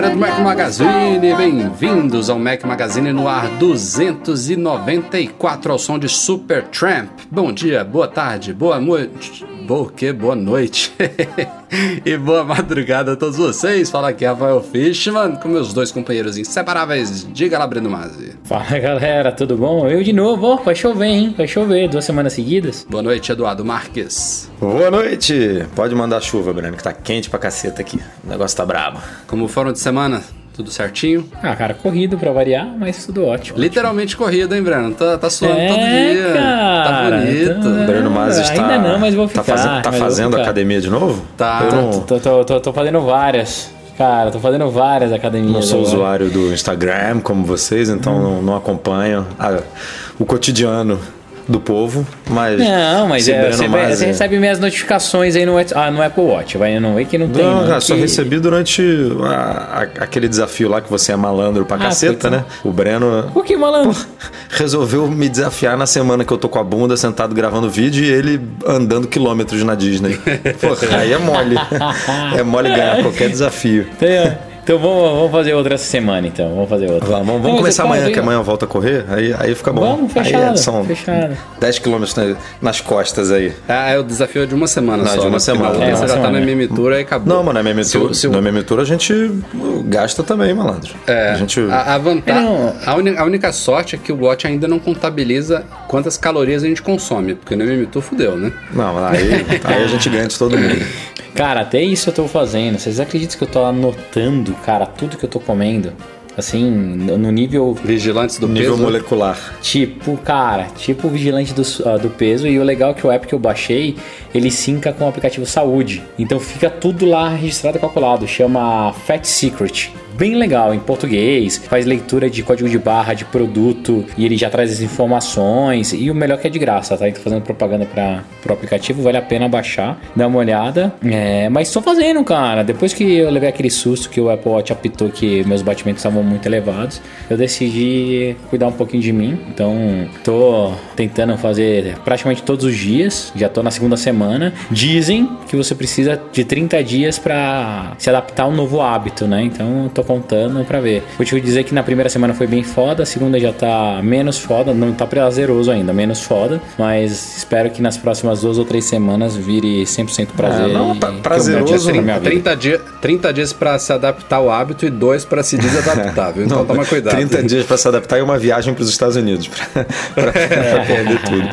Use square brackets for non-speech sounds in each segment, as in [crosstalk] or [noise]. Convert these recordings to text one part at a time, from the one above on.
Galera do Mac Magazine, bem-vindos ao Mac Magazine no ar 294 ao som de Super Tramp. Bom dia, boa tarde, boa noite. Boa que boa noite. [laughs] e boa madrugada a todos vocês. Fala aqui Rafael Fishman com meus dois companheiros inseparáveis. Diga lá, Breno Mazzi. Fala galera, tudo bom? Eu de novo, ó, vai chover, hein? Vai chover duas semanas seguidas. Boa noite, Eduardo Marques. Boa noite! Pode mandar chuva, Breno, que tá quente pra caceta aqui. O negócio tá brabo. Como foram de semana? Tudo certinho? Ah, cara, corrido pra variar, mas tudo ótimo. Literalmente corrida, hein, Breno? Tá, tá suando É, todo dia. cara, tá bonito. então- Breno Mas Ah, está. ainda não, mas vou Tá, ficar, tá mas vou fazendo ficar. academia de novo? Tá. Eu não, Tô, tô, tô, tô fazendo várias. Cara, tô fazendo várias academias. não sou agora. usuário do Instagram como vocês, então Hum. não, não acompanho a- o cotidiano do povo, mas. Não, mas é, você, Masi- você recebe minhas notificações aí no, ah, no Apple Watch. Vai no Wake não tem. Não, não, cara, só que- recebi durante a- a- aquele desafio lá que você é malandro pra Ah, caceta, foi, né? O Breno Por que, malandro? resolveu me desafiar na semana que eu tô com a bunda sentado gravando vídeo e ele andando quilômetros na Disney. [laughs] Porra, aí é mole. É mole ganhar qualquer desafio. Então, então vamos, vamos fazer outra essa semana, então. Vamos fazer outra. Vamos, vamos mas começar amanhã, que amanhã eu volto a correr, aí, aí fica bom. Vamos, aí fechado, são fechado. 10 quilômetros na- nas costas aí. É, é o desafio de uma semana Não, só. de uma né? semana. Porque É, você já tá semana. na mimitura e acabou. Não, mano, na minha Se o- mitura, se o- na mitura a gente gasta também, malandro. É, A gente... a, a vantagem. Não. A, única sorte é que o Watch ainda não contabiliza quantas calorias a gente consome, porque no MMTOR fudeu, né? Não, aí, aí a gente ganha de todo mundo. [laughs] Cara, até isso eu tô fazendo. Vocês acreditam que eu tô anotando, cara, tudo que eu tô comendo? Assim, no nível Vigilantes do Nível peso. molecular. tipo, cara, tipo o vigilante do, ah, do peso. E o legal é que o app que eu baixei, ele sinca com o aplicativo Saúde. Então fica tudo lá registrado e calculado. Chama Fat Secret. Bem legal, em português, faz leitura de código de barra de produto e ele já traz as informações. E o melhor que é de graça, tá? Então fazendo propaganda para pro aplicativo, vale a pena baixar, dar uma olhada. É, mas tô fazendo, cara. Depois que eu levei aquele susto que o Apple Watch apitou que meus batimentos estavam muito elevados, eu decidi cuidar um pouquinho de mim. Então tô tentando fazer praticamente todos os dias, já tô na segunda semana. Dizem que você precisa de 30 dias para se adaptar a um novo hábito, né? Então tô contando pra ver. Vou te dizer que na primeira semana foi bem foda, a segunda já tá menos foda, não tá prazeroso ainda, menos foda, mas espero que nas próximas duas ou três semanas vire 100% prazer. É, não, pra- prazeroso, pra minha vida. 30, dia, 30 dias pra se adaptar ao hábito e dois pra se desadaptar, viu? [laughs] Então Não, toma cuidado. 30 dias pra se adaptar e uma viagem pros Estados Unidos pra, pra [laughs] perder tudo.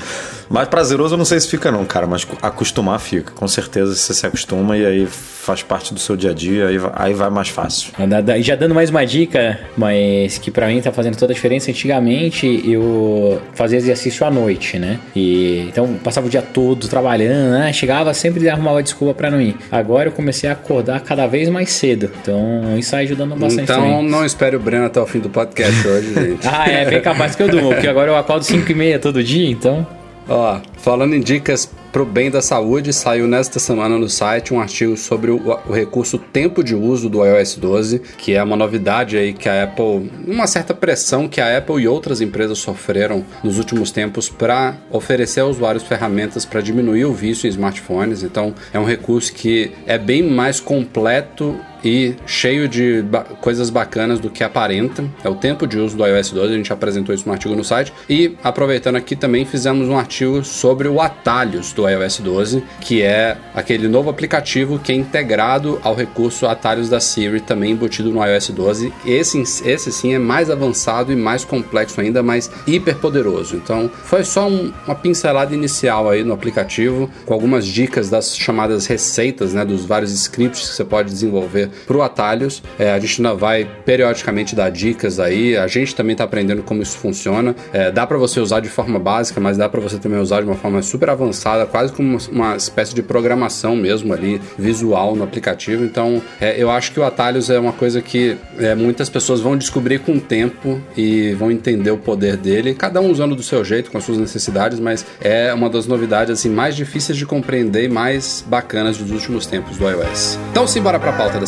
Mas prazeroso eu não sei se fica não, cara, mas acostumar fica. Com certeza você se acostuma e aí faz parte do seu dia a dia, aí, vai- aí vai mais fácil. Da- Já dando mais uma dica, mas que pra mim tá fazendo toda a diferença. Antigamente eu fazia exercício à noite, né? E então passava o dia todo trabalhando, né? Chegava sempre arrumava desculpa pra não ir. Agora eu comecei a acordar cada vez mais cedo. Então isso tá ajudando bastante Então também. não espere o Breno até o fim do podcast hoje, [laughs] gente. Ah, é bem capaz que eu durmo, porque agora eu acordo 5 e meia todo dia, então. Ó, falando em dicas pro bem da saúde, saiu nesta semana no site um artigo sobre o, o recurso tempo de uso do iOS 12, que é uma novidade aí que a Apple, uma certa pressão que a Apple e outras empresas sofreram nos últimos tempos para oferecer aos usuários ferramentas para diminuir o vício em smartphones. Então, é um recurso que é bem mais completo e cheio de ba- coisas bacanas do que aparenta. É o tempo de uso do iOS 12, a gente apresentou isso no artigo no site. E aproveitando aqui também fizemos um artigo sobre o atalhos do iOS 12, que é aquele novo aplicativo que é integrado ao recurso atalhos da Siri, também embutido no iOS 12. Esse, esse sim é mais avançado e mais complexo ainda, mais hiper poderoso. Então foi só um- uma pincelada inicial aí no aplicativo, com algumas dicas das chamadas receitas, né, dos vários scripts que você pode desenvolver pro Atalhos. É, a gente ainda vai periodicamente dar dicas aí. A gente também está aprendendo como isso funciona. É, dá para você usar de forma básica, mas dá para você também usar de uma forma super avançada, quase como uma espécie de programação mesmo ali, visual no aplicativo. Então, é, eu acho que o Atalhos é uma coisa que é, muitas pessoas vão descobrir com o tempo e vão entender o poder dele, cada um usando do seu jeito, com as suas necessidades, mas é uma das novidades assim mais difíceis de compreender e mais bacanas dos últimos tempos do iOS. Então, simbora para a pauta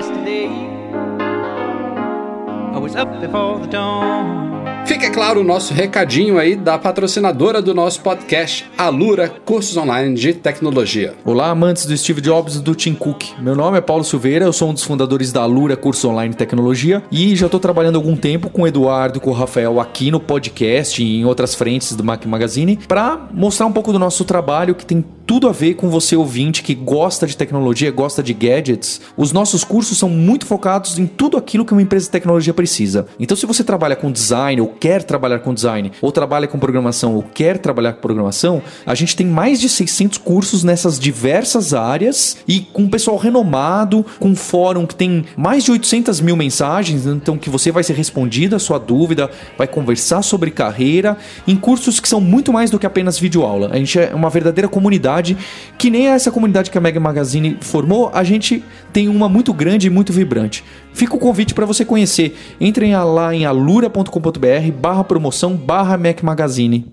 yesterday. I was up before the dawn. Fica é claro o nosso recadinho aí da patrocinadora do nosso podcast, Alura Cursos Online de Tecnologia. Olá, amantes do Steve Jobs e do Tim Cook. Meu nome é Paulo Silveira, eu sou um dos fundadores da Alura Cursos Online de Tecnologia e já estou trabalhando algum tempo com o Eduardo e com o Rafael aqui no podcast e em outras frentes do Mac Magazine para mostrar um pouco do nosso trabalho que tem tudo a ver com você ouvinte que gosta de tecnologia, gosta de gadgets. Os nossos cursos são muito focados em tudo aquilo que uma empresa de tecnologia precisa. Então, se você trabalha com design ou quer trabalhar com design, ou trabalha com programação, ou quer trabalhar com programação, a gente tem mais de 600 cursos nessas diversas áreas e com pessoal renomado, com um fórum que tem mais de 800 mil mensagens, então que você vai ser respondido a sua dúvida, vai conversar sobre carreira, em cursos que são muito mais do que apenas videoaula. A gente é uma verdadeira comunidade, que nem essa comunidade que a Mega Magazine formou, a gente tem uma muito grande e muito vibrante. Fica o convite para você conhecer. Entrem lá em alura.com.br barra promoção barra Mac Magazine.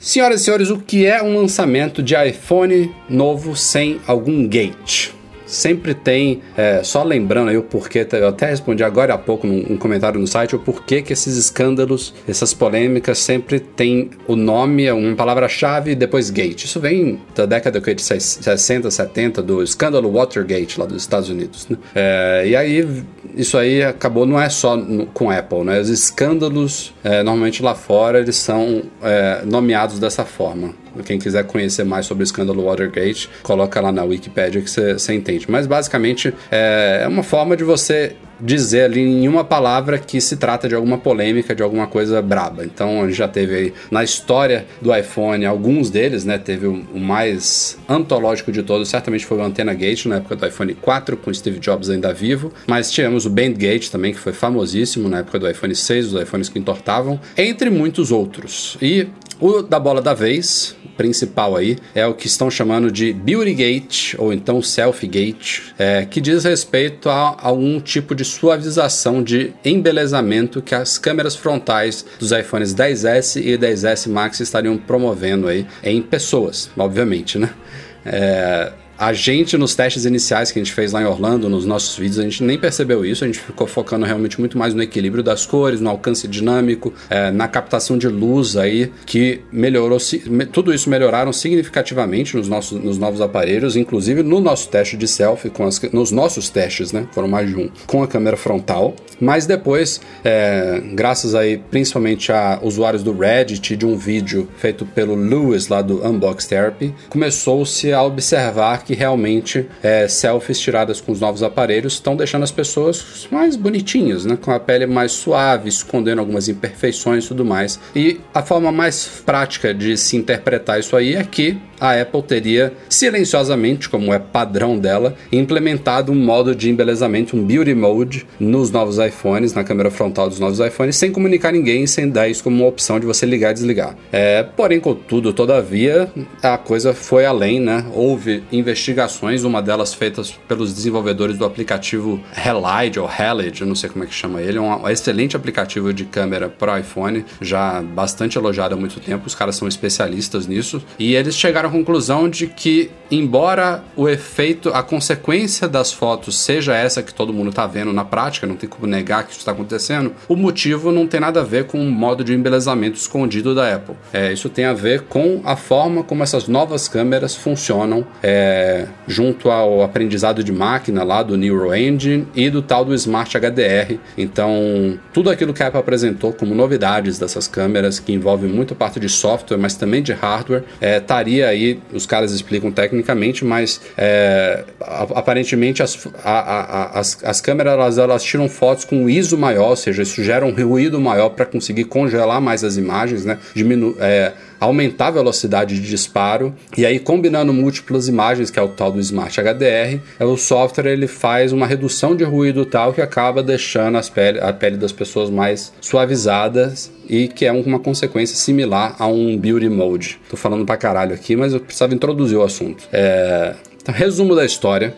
Senhoras e senhores, o que é um lançamento de iPhone novo sem algum gate? Sempre tem, é, só lembrando aí o porquê, eu até respondi agora há pouco num, comentário no site, o porquê que esses escândalos, essas polêmicas sempre tem o nome, uma palavra-chave e depois gate. Isso vem da década de 60, 70, do escândalo Watergate lá dos Estados Unidos. Né? É, e aí, isso aí acabou, não é só no, com Apple, né? Os escândalos, é, normalmente lá fora, eles são é, nomeados dessa forma. Quem quiser conhecer mais sobre o escândalo Watergate, coloca lá na Wikipedia que você entende. Mas basicamente é uma forma de você dizer ali em uma palavra que se trata de alguma polêmica, de alguma coisa braba. Então a gente já teve aí na história do iPhone alguns deles, né? Teve o, mais antológico de todos, certamente foi o Antenna Gate na época do iPhone 4, com Steve Jobs ainda vivo. Mas tivemos o Bandgate também, que foi famosíssimo na época do iPhone 6, os iPhones que entortavam, entre muitos outros. E o da bola da vez, principal aí, é o que estão chamando de Beauty Gate, ou então Selfie Gate, é, que diz respeito a algum tipo de suavização de embelezamento que as câmeras frontais dos iPhones 10S e 10S Max estariam promovendo aí em pessoas, obviamente, né? É, a gente, nos testes iniciais que a gente fez lá em Orlando, nos nossos vídeos, a gente nem percebeu isso, a gente ficou focando realmente muito mais no equilíbrio das cores, no alcance dinâmico, é, na captação de luz aí, que melhorou, tudo isso melhoraram significativamente nos, nossos, nos novos aparelhos, inclusive no nosso teste de selfie, com as, nos nossos testes, né, foram mais de um, com a câmera frontal, mas depois, é, graças aí principalmente a usuários do Reddit, de um vídeo feito pelo Lewis lá do Unbox Therapy, começou-se a observar que realmente é, selfies tiradas com os novos aparelhos estão deixando as pessoas mais bonitinhas, né? Com a pele mais suave, escondendo algumas imperfeições e tudo mais. E a forma mais prática de se interpretar isso aí é que a Apple teria silenciosamente, como é padrão dela, implementado um modo de embelezamento, um beauty mode, nos novos iPhones, na câmera frontal dos novos iPhones, sem comunicar ninguém, sem dar isso como uma opção de você ligar e desligar. É, porém, contudo, todavia, a coisa foi além, né? Houve investigações, uma delas feitas pelos desenvolvedores do aplicativo Halide ou Halide, eu não sei como é que chama ele, é um excelente aplicativo de câmera para iPhone, já bastante elogiado há muito tempo, os caras são especialistas nisso, e eles chegaram à conclusão de que, embora o efeito, a consequência das fotos seja essa que todo mundo está vendo na prática, não tem como negar que isso está acontecendo, o motivo não tem nada a ver com o modo de embelezamento escondido da Apple. É, isso tem a ver com a forma como essas novas câmeras funcionam. É, é, junto ao aprendizado de máquina lá do Neural Engine e do tal do Smart HDR. Então, tudo aquilo que a Apple apresentou como novidades dessas câmeras, que envolve muito parte de software, mas também de hardware, é, estaria aí, os caras explicam tecnicamente, mas é, aparentemente as, a, a, as, as câmeras elas, elas tiram fotos com ISO maior, ou seja, isso gera um ruído maior para conseguir congelar mais as imagens, né? Diminu é, aumentar a velocidade de disparo e aí combinando múltiplas imagens, que é o tal do Smart HDR, é o software ele faz uma redução de ruído tal que acaba deixando as pele, a pele das pessoas mais suavizadas e que é uma consequência similar a um beauty mode. Tô falando pra caralho aqui, mas eu precisava introduzir o assunto. É... Então, resumo da história.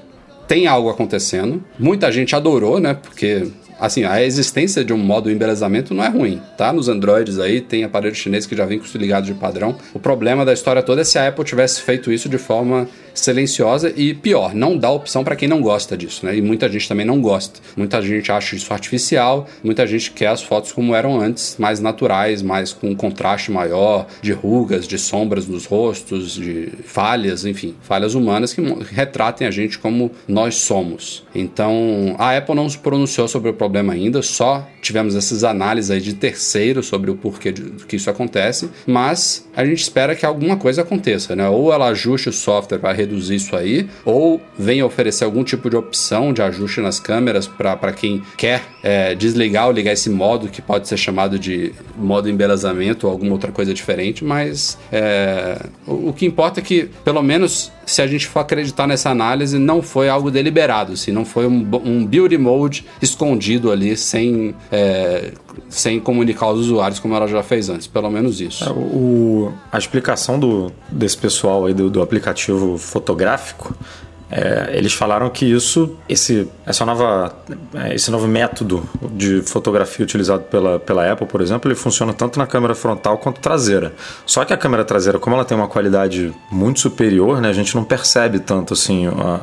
Tem algo acontecendo. Muita gente adorou, né? Porque assim, a existência de um modo embelezamento não é ruim, tá? Nos Androids aí tem aparelho chinês que já vem com isso ligado de padrão. O problema da história toda é se a Apple tivesse feito isso de forma silenciosa e pior, não dá opção para quem não gosta disso, né? E muita gente também não gosta. Muita gente acha isso artificial, muita gente quer as fotos como eram antes, mais naturais, mais com um contraste maior, de rugas, de sombras nos rostos, de falhas, enfim, falhas humanas que retratem a gente como nós somos. Então, a Apple não se pronunciou sobre o problema ainda, só tivemos essas análises aí de terceiro sobre o porquê de, que isso acontece, mas a gente espera que alguma coisa aconteça, né? Ou ela ajuste o software para reduzir isso aí, ou venha oferecer algum tipo de opção de ajuste nas câmeras para quem quer é, desligar ou ligar esse modo que pode ser chamado de modo embelezamento ou alguma outra coisa diferente, mas é, o, o que importa é que, pelo menos se a gente for acreditar nessa análise, não foi algo deliberado, se não foi um, um build mode escondido ali, sem, é, sem comunicar os usuários como ela já fez antes, pelo menos isso. É, o, a explicação do, desse pessoal aí do, do aplicativo fotográfico é, eles falaram que isso, esse, essa nova, é, esse novo método de fotografia utilizado pela, pela Apple, por exemplo, ele funciona tanto na câmera frontal quanto traseira. Só que a câmera traseira, como ela tem uma qualidade muito superior, né, a gente não percebe tanto assim a,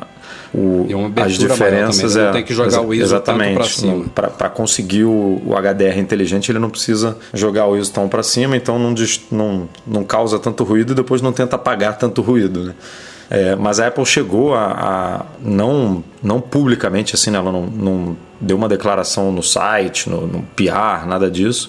o, as diferenças. Também, é, tem que jogar o ISO exatamente. Para conseguir o, o, HDR inteligente, ele não precisa jogar o ISO tão para cima, então não, não, não causa tanto ruído e depois não tenta apagar tanto ruído. Né? É, mas a Apple chegou a, a, não, não publicamente, assim, né? ela não, não deu uma declaração no site, no, no PR, nada disso,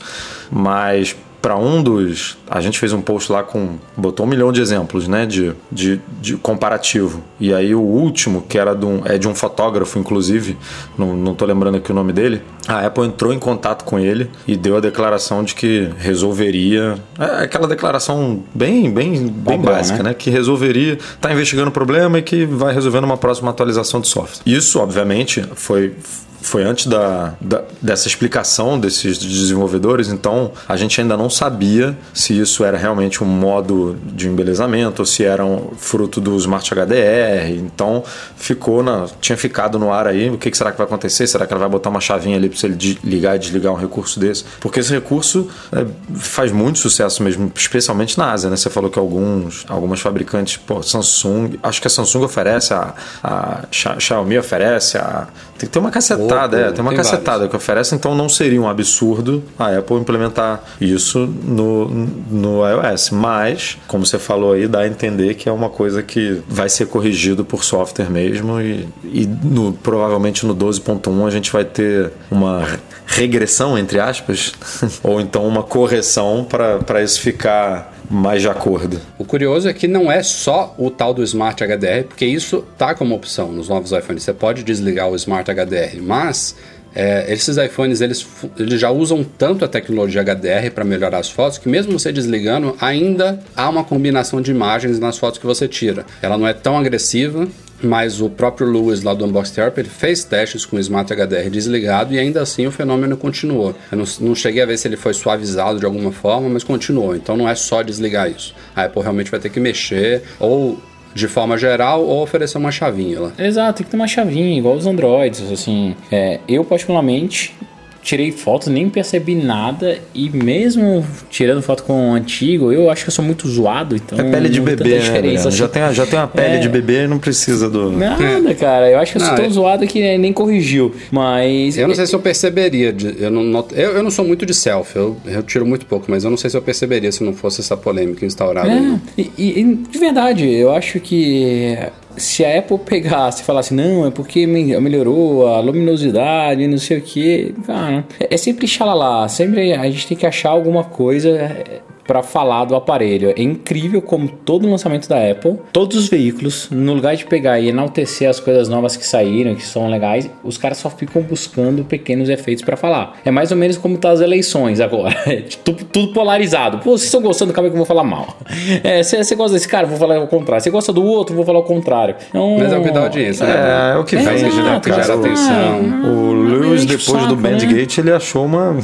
mas para um dos. A gente fez um post lá com. botou um milhão de exemplos, né? De, de, de comparativo. E aí o último, que era de um, é de um fotógrafo, inclusive, não, não tô lembrando aqui o nome dele. A Apple entrou em contato com ele e deu a declaração de que resolveria. É aquela declaração bem, bem, bem básica, né? né? Que resolveria, tá investigando o problema e que vai resolver numa próxima atualização de software. Isso, obviamente, foi foi antes da, da, dessa explicação desses desenvolvedores, então a gente ainda não sabia se isso era realmente um modo de embelezamento ou se era um fruto do Smart HDR. Então ficou na, tinha ficado no ar aí. O que, que será que vai acontecer? Será que ela vai botar uma chavinha ali para ele ligar e desligar um recurso desse? Porque esse recurso é, faz muito sucesso mesmo, especialmente na Ásia, né? Você falou que alguns, algumas fabricantes, pô, Samsung, acho que a Samsung oferece, a, a Xiaomi oferece, a, tem que ter uma cacetada cacetada, é, tem uma tem cacetada vários. que oferece, então não seria um absurdo a Apple implementar isso no, no iOS. Mas, como você falou aí, dá a entender que é uma coisa que vai ser corrigido por software mesmo e, e no, provavelmente no 12.1 a gente vai ter uma regressão, entre aspas, [laughs] ou então uma correção para isso ficar mais de acordo. O curioso é que não é só o tal do Smart HDR, porque isso tá como opção nos novos iPhones. Você pode desligar o Smart HDR, mas é, esses iPhones eles, eles já usam tanto a tecnologia HDR para melhorar as fotos que mesmo você desligando ainda há uma combinação de imagens nas fotos que você tira. Ela não é tão agressiva mas o próprio Lewis lá do Unbox Therapy fez testes com o Smart HDR desligado e ainda assim o fenômeno continuou. Eu não, não, cheguei a ver se ele foi suavizado de alguma forma, mas continuou. Então não é só desligar isso. A Apple realmente vai ter que mexer ou de forma geral ou oferecer uma chavinha lá. Exato, tem que ter uma chavinha, igual os Androids, assim. É, eu particularmente tirei fotos, nem percebi nada. E mesmo tirando foto com o antigo, eu acho que eu sou muito zoado. Então é pele de bebê, né? Assim. Já, tem, já tem uma pele é... de bebê não precisa do. Nada, cara. Eu acho que eu sou não, tão é... zoado que nem corrigiu. Mas. Eu não sei se eu perceberia. Eu não, not... eu, eu não sou muito de selfie, eu, eu tiro muito pouco, mas eu não sei se eu perceberia se não fosse essa polêmica instaurada. É, e, e, de verdade, eu acho que se a Apple pegasse e falasse, não, é porque melhorou a luminosidade, não sei o que, é sempre xalala, sempre a gente tem que achar alguma coisa para falar do aparelho. É incrível como todo lançamento da Apple, todos os veículos, no lugar de pegar e enaltecer as coisas novas que saíram, que são legais, os caras só ficam buscando pequenos efeitos para falar. É mais ou menos como tá as eleições agora. [laughs] É tudo, tudo, polarizado. Pô, vocês estão gostando, calma que eu vou falar mal. Você é, gosta desse cara, vou falar o contrário. Você gosta do outro, vou falar o contrário. Então, Mas é o que dá audiência, né? É, é o que é, vende, né, cara? Gera atenção. o Lewis, depois do né? Bandgate, ele achou uma...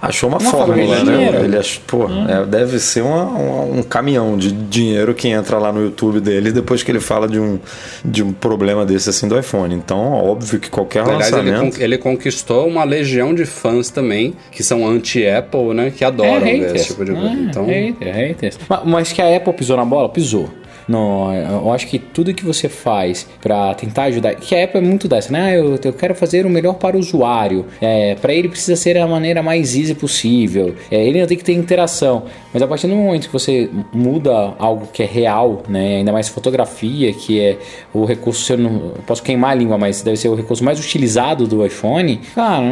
achou uma, uma fórmula, né? Ele achou, pô, hum. é, deve ser uma, uma, um caminhão de dinheiro que entra lá no YouTube dele depois que ele fala de um, de um problema desse assim do iPhone. Então, óbvio que qualquer Aliás, lançamento... Ele, ele conquistou uma legião de fãs também, que são anti-Apple, né? Que adoram é, esse tipo de coisa. Ah, então... Hater, haters. Mas, mas que a Apple pisou na bola? Pisou. Não, eu acho que tudo que você faz para tentar ajudar, que a Apple é muito dessa, né? Ah, eu, eu quero fazer o melhor para o usuário. É, para ele precisa ser a maneira mais easy possível. É, ele não tem que ter interação. Mas a partir do momento que você muda algo que é real, né? Ainda mais fotografia, que é o recurso, eu não posso queimar a língua, mas deve ser o recurso mais utilizado do iPhone. Cara,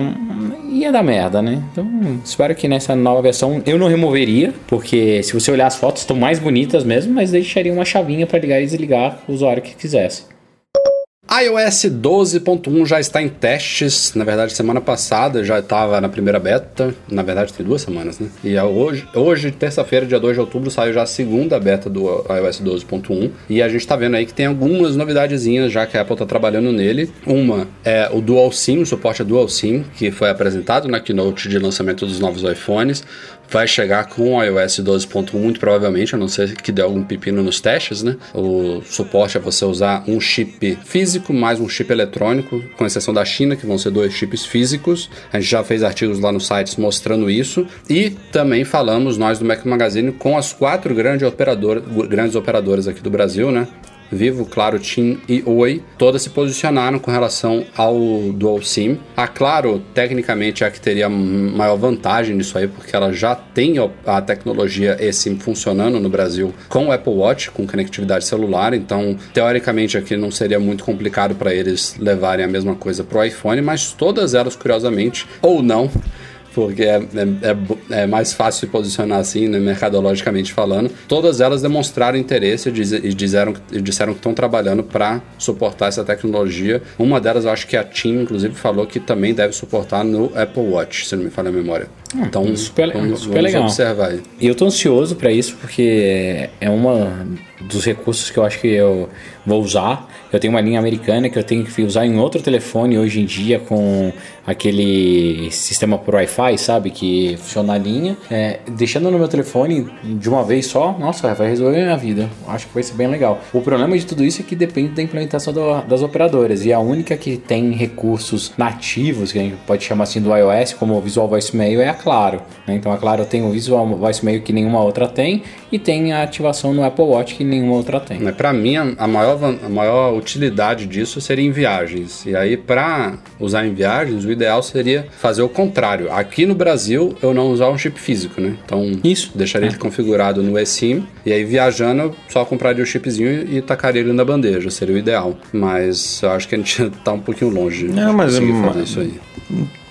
ia dar merda, né? Então, espero que nessa nova versão eu não removeria, porque se você olhar as fotos estão mais bonitas mesmo, mas deixaria uma chave chavinha para ligar e desligar o usuário que quisesse iOS 12.1 já está em testes. Na verdade, semana passada já estava na primeira beta. Na verdade, tem duas semanas, né? E hoje, hoje terça-feira, dia 2 de outubro, saiu já a segunda beta do iOS 12.1. E a gente está vendo aí que tem algumas novidadezinhas já que a Apple está trabalhando nele. Uma é o Dual SIM, o suporte a Dual SIM, que foi apresentado na keynote de lançamento dos novos iPhones vai chegar com o iOS 12.1 muito provavelmente, a não ser que dê algum pepino nos testes, né? O suporte é você usar um chip físico mais um chip eletrônico, com exceção da China, que vão ser dois chips físicos. A gente já fez artigos lá no site mostrando isso e também falamos nós do Mac Magazine com as quatro grandes operadoras, grandes operadoras aqui do Brasil, né? Vivo, Claro, TIM e Oi, todas se posicionaram com relação ao Dual SIM. A Claro, tecnicamente, é a que teria maior vantagem nisso aí, porque ela já tem a tecnologia eSIM funcionando no Brasil com o Apple Watch, com conectividade celular, então, teoricamente, aqui não seria muito complicado para eles levarem a mesma coisa para o iPhone, mas todas elas, curiosamente, ou não, porque é, é, é, é, mais fácil se posicionar assim, né, mercadologicamente falando. Todas elas demonstraram interesse e, disseram, e disseram que estão trabalhando para suportar essa tecnologia. Uma delas, eu acho que a TIM, inclusive, falou que também deve suportar no Apple Watch, se não me falha a memória. Ah, então, super, vamos, super vamos legal. observar aí. E eu tô ansioso para isso, porque é uma dos recursos que eu acho que eu vou usar. Eu tenho uma linha americana que eu tenho que usar em outro telefone hoje em dia com aquele sistema por Wi-Fi, sabe? Que funciona na linha. É, deixando no meu telefone de uma vez só, nossa, vai resolver a minha vida. Acho que vai ser bem legal. O problema de tudo isso é que depende da implementação do, das operadoras. E a única que tem recursos nativos, que a gente pode chamar assim do iOS, como o Visual Voice Mail, é a Claro. Né? Então a Claro tem o Visual Voice Mail que nenhuma outra tem e tem a ativação no Apple Watch que nenhuma outra tem. Para mim, a maior, a maior utilidade disso seria em viagens. E aí, para usar em viagens, o ideal seria fazer o contrário. Aqui no Brasil, eu não usar um chip físico, né? Então, Isso. deixaria é. ele configurado no eSIM. E aí, viajando, eu só compraria o chipzinho e tacaria ele na bandeja. Seria o ideal. Mas eu acho que a gente [laughs] tá um pouquinho longe não, de mas, conseguir é fazer isso aí.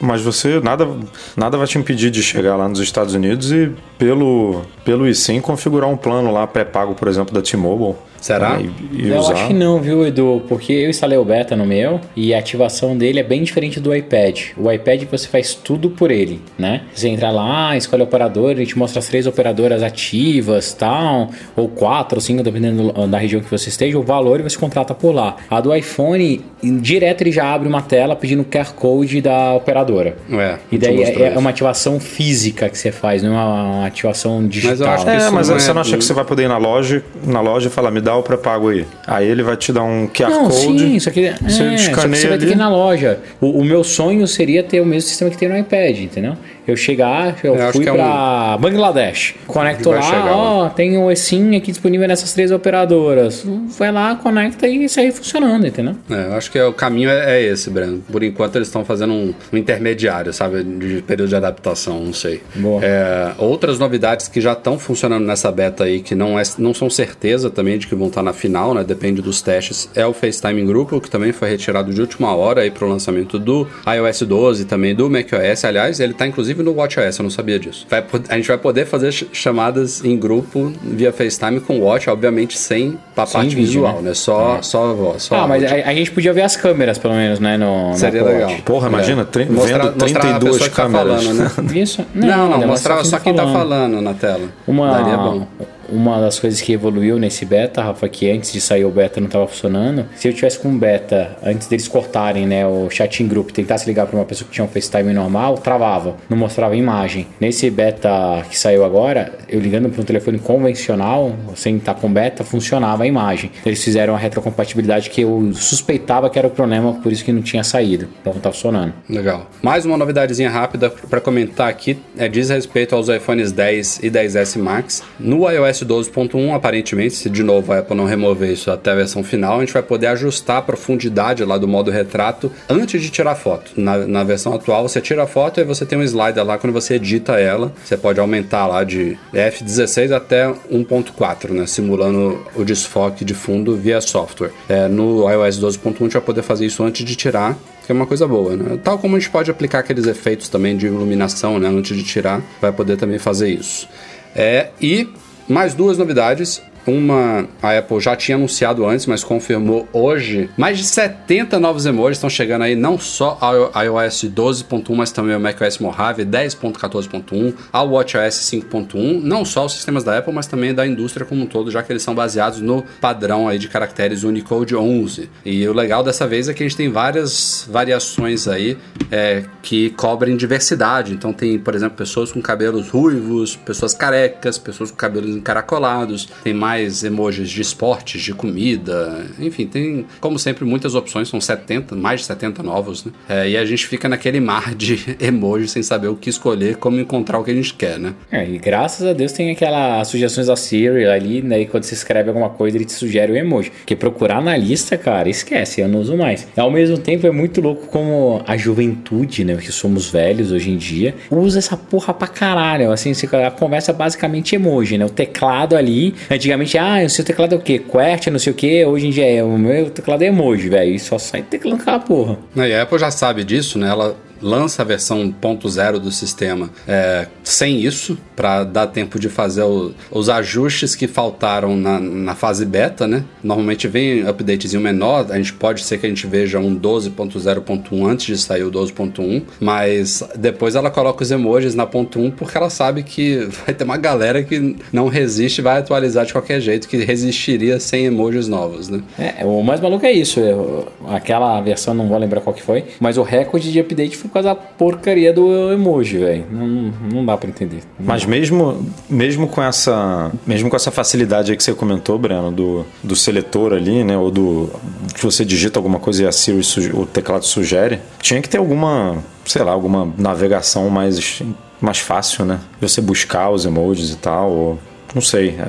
Mas você, nada, nada vai te impedir de chegar lá nos Estados Unidos e pelo, pelo eSIM configurar um plano lá pré-pago, por exemplo, da T-Mobile Será? E, e eu usar? acho que não, viu, Edu? Porque eu instalei o beta no meu e a ativação dele é bem diferente do iPad. O iPad você faz tudo por ele, né? Você entra lá, escolhe o operador, ele te mostra as três operadoras ativas, tal, ou quatro ou cinco, dependendo da região que você esteja, o valor e você contrata por lá. A do iPhone, direto ele já abre uma tela pedindo o QR Code da operadora. É, e daí é, é, uma ativação física que você faz, não é uma ativação digital. Mas eu acho que é, mas você não acha que você vai poder ir na loja, na loja e falar, me dá o pré-pago aí. Aí ele vai te dar um QR não, Code. Sim, isso aqui, você é, escaneia você vai ter que ir na loja. O, o, meu sonho seria ter o mesmo sistema que tem no iPad, entendeu? Eu chegar, eu, Eu acho fui é pra Bangladesh. Conecto lá, chegar ó, tem o eSIM aqui disponível nessas três operadoras. Vai lá, conecta e sai funcionando, entendeu? É, eu acho que é- o caminho é, é esse, Breno. Por enquanto eles estão fazendo um, um intermediário, sabe? De período de adaptação, não sei. Boa. É, outras novidades que já estão funcionando nessa beta aí, que não, é, não são certeza também de que vão estar na final, né? Depende dos testes, é o FaceTime em grupo, que também foi retirado de última hora aí pro lançamento do iOS 12 e também do macOS. Aliás, ele tá inclusive no WatchOS, eu não sabia disso. Vai a gente vai poder fazer ch- chamadas em grupo via FaceTime com o Watch, obviamente sem a Sem parte vídeo, visual, né? né? Só, só a voz. Só ah, mas a, a gente podia ver as câmeras, pelo menos, né? No, no Seria Apple legal. Porra, imagina, Mostrar- vendo mostrar a 32 pessoa que tá câmeras. falando, né? Isso? [laughs] Não, não, mais mostrava só quem tá falando na tela. Daria Uma, bom. Uma das coisas que evoluiu nesse beta, Rafa, que antes de sair o beta não estava funcionando. Se eu tivesse com um beta, antes deles cortarem né, o chat em grupo, tentasse ligar para uma pessoa que tinha um FaceTime normal, travava, não mostrava imagem. Nesse beta que saiu agora, eu ligando para um telefone convencional, sem estar com beta, funcionava a imagem. Eles fizeram a retrocompatibilidade que eu suspeitava que era o problema, por isso que não tinha saído. Então tá funcionando. Legal. Mais uma novidadezinha rápida para comentar aqui é, diz respeito aos iPhones 10 e 10S Max. No iOS 12.1, aparentemente, se de novo a Apple não remover isso até a versão final, a gente vai poder ajustar a profundidade lá do modo retrato antes de tirar foto. Na, na versão atual, você tira a foto e você tem um slider lá quando você edita ela. Você pode aumentar lá de F16 até 1.4, né? Simulando o desfoque de fundo via software. É, no iOS 12.1 a gente vai poder fazer isso antes de tirar que é uma coisa boa, né? Tal como a gente pode aplicar aqueles efeitos também de iluminação, né? Antes de tirar, vai poder também fazer isso. É, e mais duas novidades. Uma a Apple já tinha anunciado antes, mas confirmou hoje. Mais de 70 novos emojis estão chegando aí, não só ao iOS 12.1, mas também ao macOS Mojave 10.14.1, ao WatchOS 5.1. Não só os sistemas da Apple, mas também da indústria como um todo, já que eles são baseados no padrão aí de caracteres Unicode 11. E o legal dessa vez é que a gente tem várias variações aí é, que cobrem diversidade. Então tem, por exemplo, pessoas com cabelos ruivos, pessoas carecas, pessoas com cabelos encaracolados, tem mais emojis de esportes, de comida, enfim, tem, como sempre, muitas opções, são 70, mais de 70 novos, né? É, e a gente fica naquele mar de [laughs] emojis sem saber o que escolher, como encontrar o que a gente quer, né? É, e graças a Deus tem aquelas sugestões da Siri ali, né? E quando você escreve alguma coisa, ele te sugere o emoji. Porque procurar na lista, cara, esquece, eu não uso mais. Ao mesmo tempo, é muito louco como a juventude, né? Que somos velhos hoje em dia, usa essa porra pra caralho. Assim, você- a conversa é basicamente emoji, né? O teclado ali, antigamente, ah, o seu teclado é o quê? QWERTY, não sei o quê. Hoje em dia é, o meu teclado é emoji, velho. E só sai teclando aquela porra. E a Apple já sabe disso, né? Ela lança a versão 1.0 do sistema é, sem isso, para dar tempo de fazer o- os ajustes que faltaram na, na fase beta, né? Normalmente vem updatezinho menor, a gente pode ser que a gente veja um 12.0.1 antes de sair o 12.1, mas depois ela coloca os emojis na ponto 1 porque ela sabe que [laughs] vai ter uma galera que não resiste e vai atualizar de qualquer jeito, que resistiria sem emojis novos, né? É, o mais maluco é isso. eu- aquela versão, não vou lembrar qual que foi, mas o recorde de update foi por causa da porcaria do emoji, velho. Não, não dá pra entender. Mas mesmo, mesmo com essa mesmo com essa facilidade aí que você comentou, Breno, do, do seletor ali, né, ou do que você digita alguma coisa e a Siri o teclado sugere, tinha que ter alguma, sei lá, alguma navegação mais mais fácil, né? De você buscar os emojis e tal, ou não sei, é,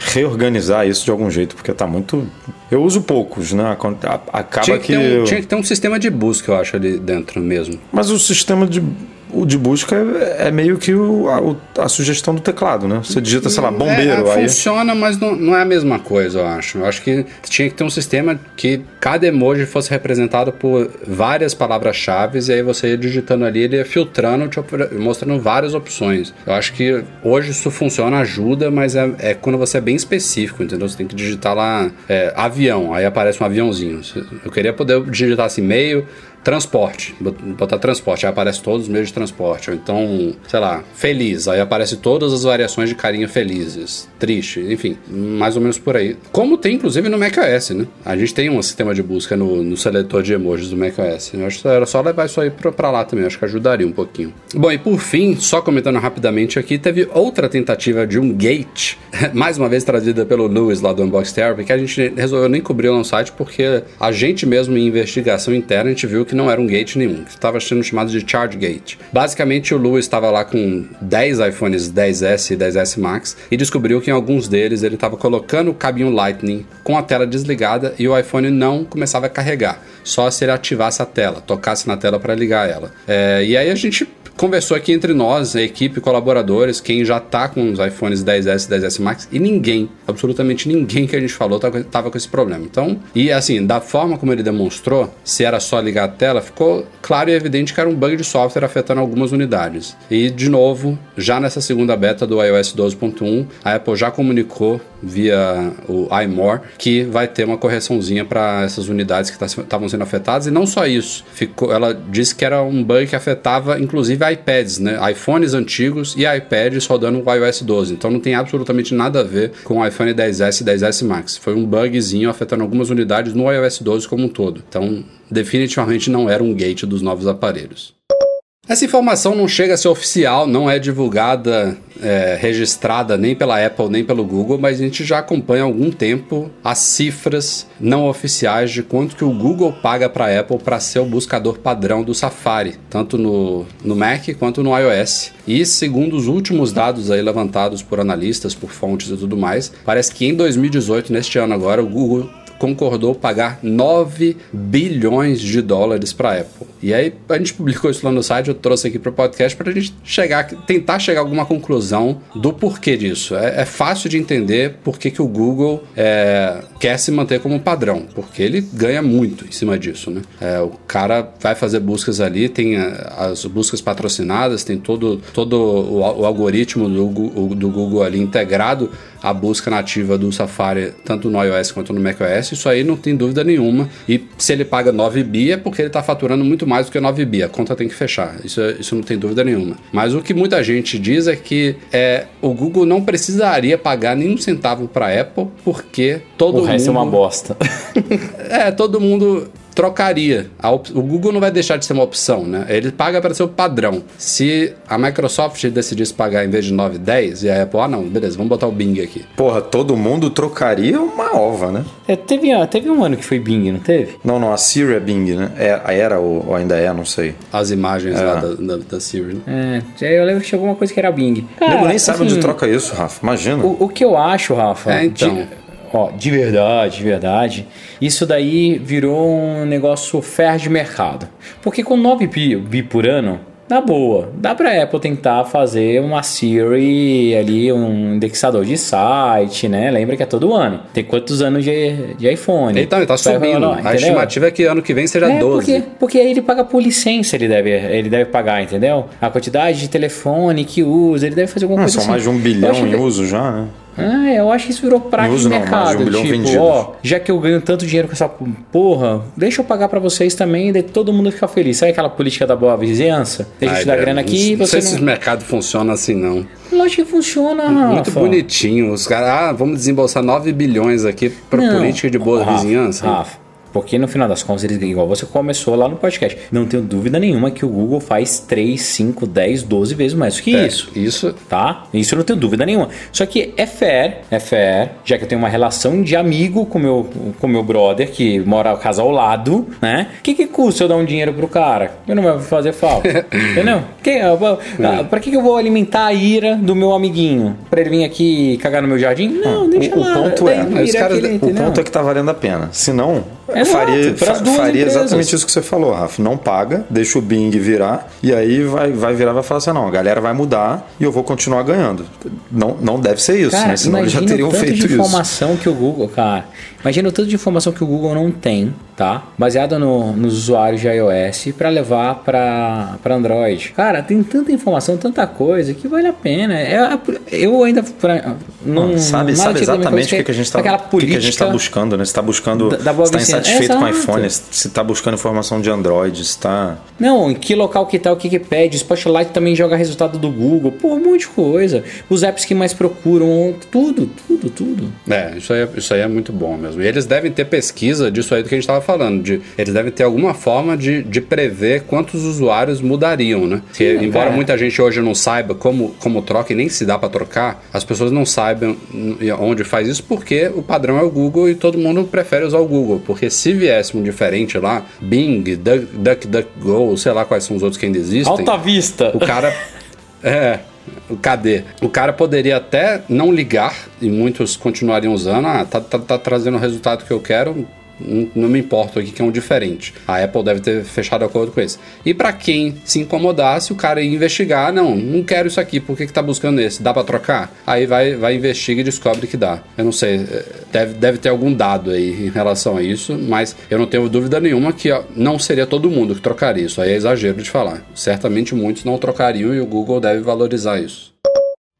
reorganizar isso de algum jeito, porque tá muito eu uso poucos, né? Acaba Tinha que, que, um, eu- tinha que ter um sistema de busca, eu acho, ali dentro mesmo. Mas o sistema de, o de busca é, é meio que o, a, a sugestão do teclado, né? Você digita, sei lá, bombeiro, É, aí. Funciona, mas não, não é a mesma coisa, eu acho. Eu acho que tinha que ter um sistema que cada emoji fosse representado por várias palavras-chave e aí você ia digitando ali, ele ia filtrando, te mostrando várias opções. Eu acho que hoje isso funciona, ajuda, mas é, é quando você é bem específico, entendeu? Você tem que digitar lá é, avião, aí aparece um aviãozinho. Eu queria poder digitar assim, meio transporte, bot- botar transporte, aí aparece todos os meios de transporte, ou então, sei lá, feliz, aí aparece todas as variações de carinha felizes, triste, enfim, mais ou menos por aí. Como tem inclusive no macOS, né? A gente tem um sistema de busca no, no seletor de emojis do macOS. Eu acho que era só levar isso aí pra, pra lá também, acho que ajudaria um pouquinho. Bom, e por fim, só comentando rapidamente aqui, teve outra tentativa de um gate, [laughs] mais uma vez trazida pelo Lewis lá do Unbox Therapy, que a gente resolveu nem cobrir lá no site porque a gente mesmo em investigação interna a gente viu que não era um gate nenhum, estava sendo chamado de charge gate. Basicamente, o Lewis estava lá com 10 iPhones 10S e 10S Max e descobriu que em alguns deles ele estava colocando o cabinho Lightning com a tela desligada e o iPhone não começava a carregar, só se ele ativasse a tela, tocasse na tela para ligar ela. É, e aí a gente conversou aqui entre nós, a equipe, colaboradores, quem já tá com os iPhones 10S e 10S Max, e ninguém, absolutamente ninguém que a gente falou tava, tava com esse problema. Então, e assim, da forma como ele demonstrou, se era só ligar a tela, ficou claro e evidente que era um bug de software afetando algumas unidades. E, de novo, já nessa segunda beta do iOS 12.1, a Apple já comunicou via o iMore que vai ter uma correçãozinha para essas unidades que estavam sendo afetadas. E não só isso, ficou, ela disse que era um bug que afetava inclusive iPads, né? iPhones antigos e iPads rodando o iOS 12. Então não tem absolutamente nada a ver com o iPhone 10S e 10S Max. Foi um bugzinho afetando algumas unidades no iOS 12 como um todo. Então, definitivamente não era um gate dos novos aparelhos. Essa informação não chega a ser oficial, não é divulgada, é, registrada nem pela Apple nem pelo Google, mas a gente já acompanha há algum tempo as cifras não oficiais de quanto que o Google paga para a Apple para ser o buscador padrão do Safari, tanto no, no Mac quanto no iOS. E segundo os últimos dados aí levantados por analistas, por fontes e tudo mais, parece que em 2018, neste ano agora, o Google concordou pagar 9 bilhões de dólares para a Apple. E aí a gente publicou isso lá no site, eu trouxe aqui para o podcast para a gente chegar, tentar chegar a alguma conclusão do porquê disso. É, é fácil de entender por que, o Google é, quer se manter como padrão, porque ele ganha muito em cima disso, né? É, o cara vai fazer buscas ali, tem é, as buscas patrocinadas, tem todo, todo o, o algoritmo do, do Google ali integrado à busca nativa do Safari, tanto no iOS quanto no macOS, isso aí não tem dúvida nenhuma. E se ele paga 9 bi é porque ele está faturando muito mais do que 9 bi, a conta tem que fechar, isso, isso não tem dúvida nenhuma. Mas o que muita gente diz é que é, o Google não precisaria pagar nenhum centavo para a Apple, porque todo o mundo... O resto é uma bosta. [laughs] é, todo mundo trocaria. O Google não vai deixar de ser uma opção, né? Ele paga para ser o padrão. Se a Microsoft decidisse pagar em vez de 9, 10 e a Apple, ah não, beleza, vamos botar o Bing aqui. Porra, todo mundo trocaria uma ova, né? É, teve, teve um ano que foi Bing, não teve? Não, não, a Siri é Bing, né? É, era ou, ainda é, não sei. As imagens é. lá da, da, da, Siri. Né? É, eu lembro que chegou uma coisa que era Bing. Cara, Nego nem sabe assim, onde troca isso, Rafa, imagina. O, o que eu acho, Rafa... É, então... De Ó, de verdade, de verdade. Isso daí virou um negócio ferro de mercado. Porque com 9 bi, bi por ano, na boa, dá pra Apple tentar fazer uma Siri ali, um indexador de site, né? Lembra que é todo ano. Tem quantos anos de, de iPhone? Então, ele tá subindo. A estimativa é que ano que vem seja é, 12. Porque, porque aí ele paga por licença, ele deve, ele deve pagar, entendeu? A quantidade de telefone que usa, ele deve fazer alguma não, coisa são assim. mais de um bilhão em uso já, né? Ah, eu acho que isso virou prática de mercado. Não, um tipo, ó, já que eu ganho tanto dinheiro com essa porra, deixa eu pagar para vocês também e todo mundo ficar feliz. Sabe aquela política da boa vizinhança? Deixa eu te dar grana aqui e você. Não sei não... se esse mercado funciona assim, não. Lógico que funciona, Rafa. Muito bonitinho. Os caras, ah, vamos desembolsar 9 bilhões aqui para política de boa Rafa, vizinhança. Rafa, porque no final das contas, eles, igual você começou lá no podcast, não tenho dúvida nenhuma que o Google faz 3, 5, 10, 12 vezes mais do que é, isso. Isso. Tá? Isso eu não tenho dúvida nenhuma. Só que é fair, é fair, já que eu tenho uma relação de amigo com meu, com meu brother, que mora a casa ao lado, né? O que, que custa eu dar um dinheiro pro cara? Eu não vai fazer falta. [laughs] entendeu? Que, é. Pra que, que eu vou alimentar a ira do meu amiguinho? Pra ele vir aqui cagar no meu jardim? Não, ah, deixa o, lá. O ponto é, caras, o ponto é que tá valendo a pena. Se não, faria, fa faria exatamente isso que você falou, Rafa. Não paga, deixa o Bing virar e aí vai, vai virar e vai falar assim: não, a galera vai mudar e eu vou continuar ganhando. Não, não deve ser isso, cara, né? Senão eles já teriam feito isso. informação que o Google, cara. Imagina o tanto de informação que o Google não tem, tá? Baseada no, nos usuários de iOS para levar para Android. Cara, tem tanta informação, tanta coisa que vale a pena. É, eu ainda pra, não sabe, sabe exatamente o que, que, a gente está que, que a gente está buscando, né? Você está buscando, da, da está insatisfeito é, com o iPhone, se está buscando informação de Android, está Não, em que local que tá o que que pede, Spotlight também joga resultado do Google, pô, um monte de coisa. Os apps que mais procuram, tudo, tudo, tudo. É, isso aí, é, isso aí é muito bom mesmo. Mesmo. E eles devem ter pesquisa disso aí do que a gente estava falando. De, eles devem ter alguma forma de, de prever quantos usuários mudariam, né? Porque, embora muita gente hoje não saiba como, como troca e nem se dá para trocar, as pessoas não saibam onde faz isso porque o padrão é o Google e todo mundo prefere usar o Google. Porque se viesse um diferente lá, Bing, DuckDuckGo, sei lá quais são os outros que ainda existem. Alta Vista! O cara. [laughs] É, KD. O cara poderia até não ligar e muitos continuariam usando. Ah, tá, tá, tá trazendo o resultado que eu quero. Não, me importo aqui que é um diferente. A Apple deve ter fechado acordo com isso. E para quem se incomodasse, o cara ia investigar, não, não quero isso aqui, por que, que tá buscando esse? Dá para trocar? Aí vai, vai investiga e descobre que dá. Eu não sei, eh, deve, deve ter algum dado aí em relação a isso, mas eu não tenho dúvida nenhuma que não seria todo mundo que trocaria isso. Aí é exagero de falar. Certamente muitos não trocariam e o Google deve valorizar isso.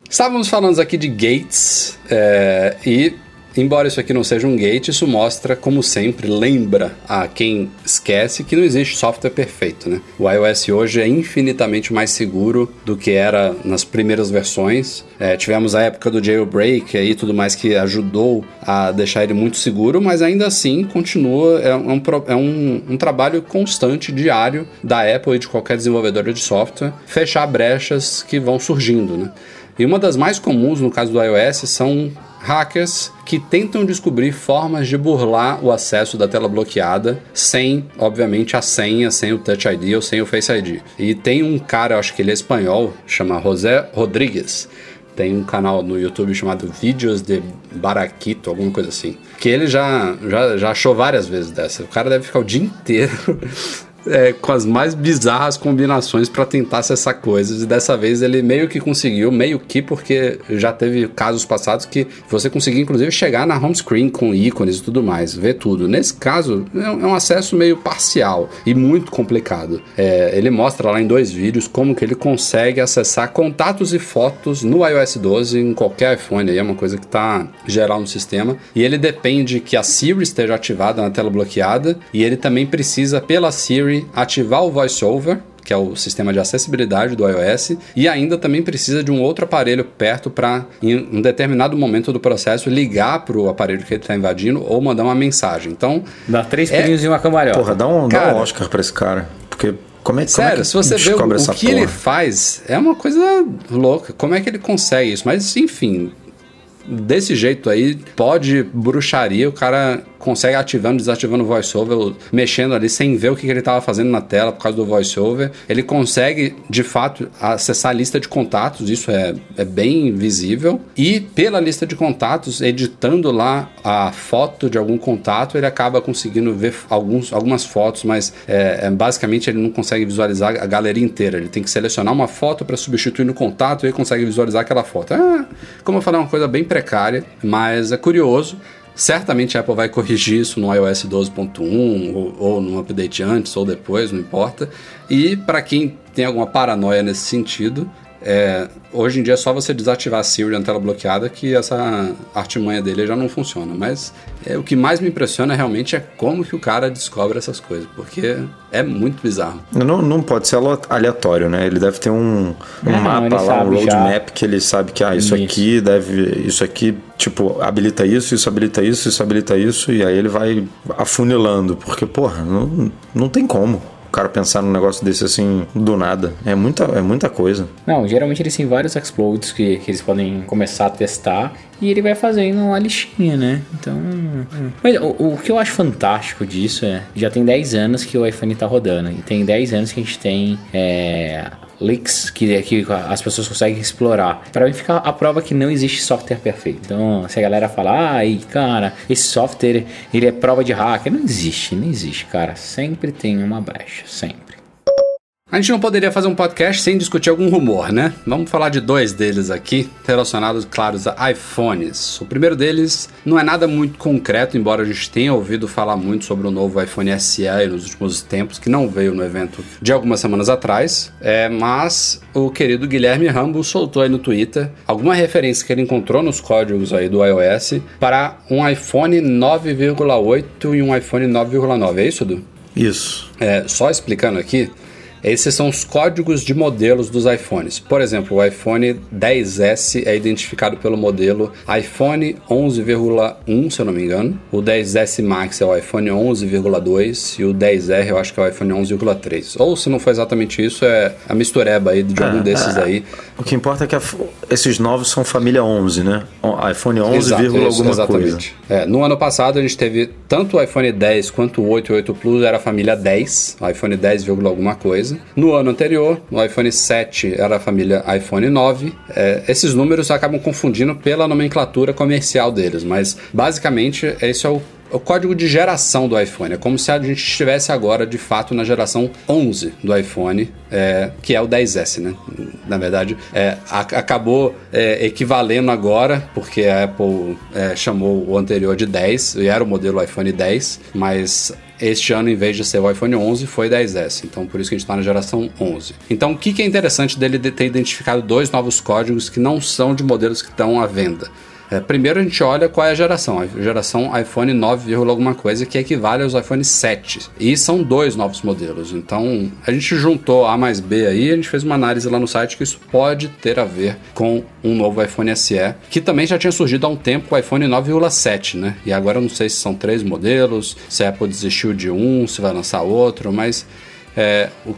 Estávamos falando aqui de gates é, e Embora isso aqui não seja um gate, isso mostra, como sempre, lembra a quem esquece que não existe software perfeito, né? O iOS hoje é infinitamente mais seguro do que era nas primeiras versões. É, tivemos a época do jailbreak e tudo mais que ajudou a deixar ele muito seguro, mas ainda assim continua, é, um, é um, um trabalho constante, diário da Apple e de qualquer desenvolvedora de software, fechar brechas que vão surgindo, né? E uma das mais comuns no caso do iOS são hackers que tentam descobrir formas de burlar o acesso da tela bloqueada sem, obviamente, a senha, sem o Touch ID ou sem o Face ID. E tem um cara, acho que ele é espanhol, chama José Rodrigues. Tem um canal no YouTube chamado Vídeos de Baraquito, alguma coisa assim. Que ele já, já, já achou várias vezes dessa. O cara deve ficar o dia inteiro é, com as mais bizarras combinações para tentar acessar coisas. E dessa vez ele meio que conseguiu, meio que porque já teve casos passados que você conseguia inclusive chegar na home screen com ícones e tudo mais, ver tudo. Nesse caso é um é acesso meio parcial e muito complicado. É, ele mostra lá em dois vídeos como que ele consegue acessar contatos e fotos no iOS 12 em qualquer iPhone. Aí é uma coisa que está geral no sistema. E ele depende que a Siri esteja ativada na tela bloqueada e ele também precisa pela Siri ativar o VoiceOver, que é o sistema de acessibilidade do iOS, e ainda também precisa de um outro aparelho perto para, em um determinado momento do processo, ligar para o aparelho que ele está invadindo ou mandar uma mensagem. Então. Dá três é... e uma cambalhota. Porra, dá um, cara, dá um Oscar para esse cara. Porque como é, Sério, como é que se você vê o, o que porra? ele faz, é uma coisa louca. Como é que ele consegue isso? Mas, enfim, desse jeito aí, pode bruxaria, o cara consegue ativando, desativando o voiceover, mexendo ali sem ver o que ele estava fazendo na tela por causa do voiceover. Ele consegue, de fato, acessar a lista de contatos, isso é, é bem visível. E pela lista de contatos, editando lá a foto de algum contato, ele acaba conseguindo ver alguns, algumas fotos, mas é, é, basicamente ele não consegue visualizar a galeria inteira. Ele tem que selecionar uma foto para substituir no contato e ele consegue visualizar aquela foto. É, como eu falei, é uma coisa bem precária, mas é curioso. Certamente a Apple vai corrigir isso no iOS 12.1 ou, ou num update antes ou depois, não importa. E para quem tem alguma paranoia nesse sentido, é, hoje em dia é só você desativar a Siri na tela bloqueada que essa artimanha dele já não funciona. Mas é, o que mais me impressiona realmente é como que o cara descobre essas coisas, porque é muito bizarro. Não, não pode ser aleatório, né? Ele deve ter um, um não, mapa lá, um roadmap que ele sabe que ah, isso, isso, aqui deve. Isso aqui, tipo, habilita isso, isso habilita isso, isso habilita isso, e aí ele vai afunilando, porque, porra, não, não tem como cara pensar num negócio desse assim do nada. É muita, é muita coisa. Não, geralmente eles têm vários exploits que, que eles podem começar a testar e ele vai fazendo uma listinha, né? Então. Mas o, o, que eu acho fantástico disso é. Já tem 10 anos que o iPhone tá rodando. E tem 10 anos que a gente tem é, leaks que, que as pessoas conseguem explorar. Para mim fica a prova que não existe software perfeito. Então, se a galera falar, ai, cara, esse software ele é prova de hacker, não existe, não existe, cara. Sempre tem uma brecha, sempre. A gente não poderia fazer um podcast sem discutir algum rumor, né? Vamos falar de dois deles aqui, relacionados, claros, a iPhones. O primeiro deles não é nada muito concreto, embora a gente tenha ouvido falar muito sobre o novo iPhone SE nos últimos tempos, que não veio no evento de algumas semanas atrás, é, mas o querido Guilherme Rambo soltou aí no Twitter alguma referência que ele encontrou nos códigos aí do iOS para um iPhone 9,8 e um iPhone 9,9. É isso, Edu? Isso. É, só explicando aqui, Esses são os códigos de modelos dos iPhones. Por exemplo, o iPhone 10S é identificado pelo modelo iPhone 11,1, se eu não me engano. O 10S Max é o iPhone 11,2 e o 10R eu acho que é o iPhone 11,3. Ou se não for exatamente isso, é a mistureba aí de algum É, desses é. aí. O que importa é que a- esses novos são família 11, né? IPhone 11, Exato, isso, alguma coisa. exatamente. É, no ano passado a gente teve tanto o iPhone 10 quanto o 8 e o 8 Plus era a família 10, o iPhone 10, vírgula alguma coisa. No ano anterior, o iPhone 7 era a família iPhone 9. É, esses números acabam confundindo pela nomenclatura comercial deles, mas basicamente esse é o o código de geração do iPhone. É como se a gente estivesse agora, de fato, na geração 11 do iPhone, é, que é o 10S, né? Na verdade, é, a- acabou é, equivalendo agora, porque a Apple é, chamou o anterior de 10, e era o modelo iPhone 10, mas este ano, em vez de ser o iPhone 11, foi 10S. Então, por isso que a gente está na geração 11. Então, o que, que é interessante dele de ter identificado dois novos códigos que não são de modelos que estão à venda? É, primeiro a gente olha qual é a geração. A geração iPhone 9, vírgula alguma coisa que equivale aos iPhone 7. E são dois novos modelos. Então a gente juntou A mais B aí, a gente fez uma análise lá no site que isso pode ter a ver com um novo iPhone SE, que também já tinha surgido há um tempo o iPhone 9,7, né? E agora eu não sei se são três modelos, se a Apple desistiu de um, se vai lançar outro, mas é, o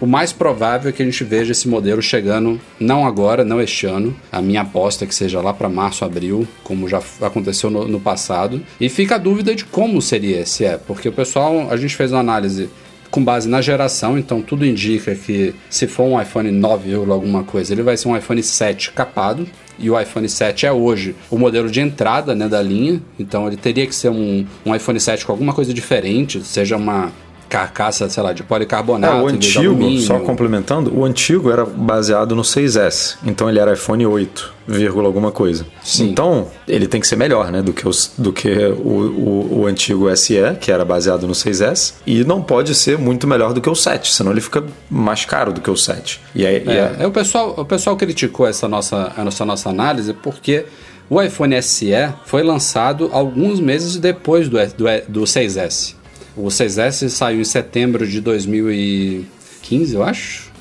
o mais provável é que a gente veja esse modelo chegando, não agora, não este ano. A minha aposta é que seja lá para março, abril, como já aconteceu no, no passado. E fica a dúvida de como seria esse é, porque o pessoal, a gente fez uma análise com base na geração, então tudo indica que se for um iPhone 9 ou alguma coisa, ele vai ser um iPhone 7 capado. E o iPhone 7 é hoje o modelo de entrada né, da linha, então ele teria que ser um, um iPhone 7 com alguma coisa diferente, seja uma carcaça, sei lá, de É, policarbonato. o vez de antigo, só complementando, o antigo era baseado no 6S, então ele era iPhone 8, vírgula alguma coisa. Sim. Então, ele tem que ser melhor, né, do que, os, do que o, o, o antigo SE, que era baseado no 6S, e não pode ser muito melhor do que o 7, senão ele fica mais caro do que o 7. E aí, e É, aí- é, o, pessoal, o pessoal criticou essa nossa, essa nossa análise porque o iPhone SE foi lançado alguns meses depois do, do, do 6S. O 6S saiu em setembro de 2015, eu acho.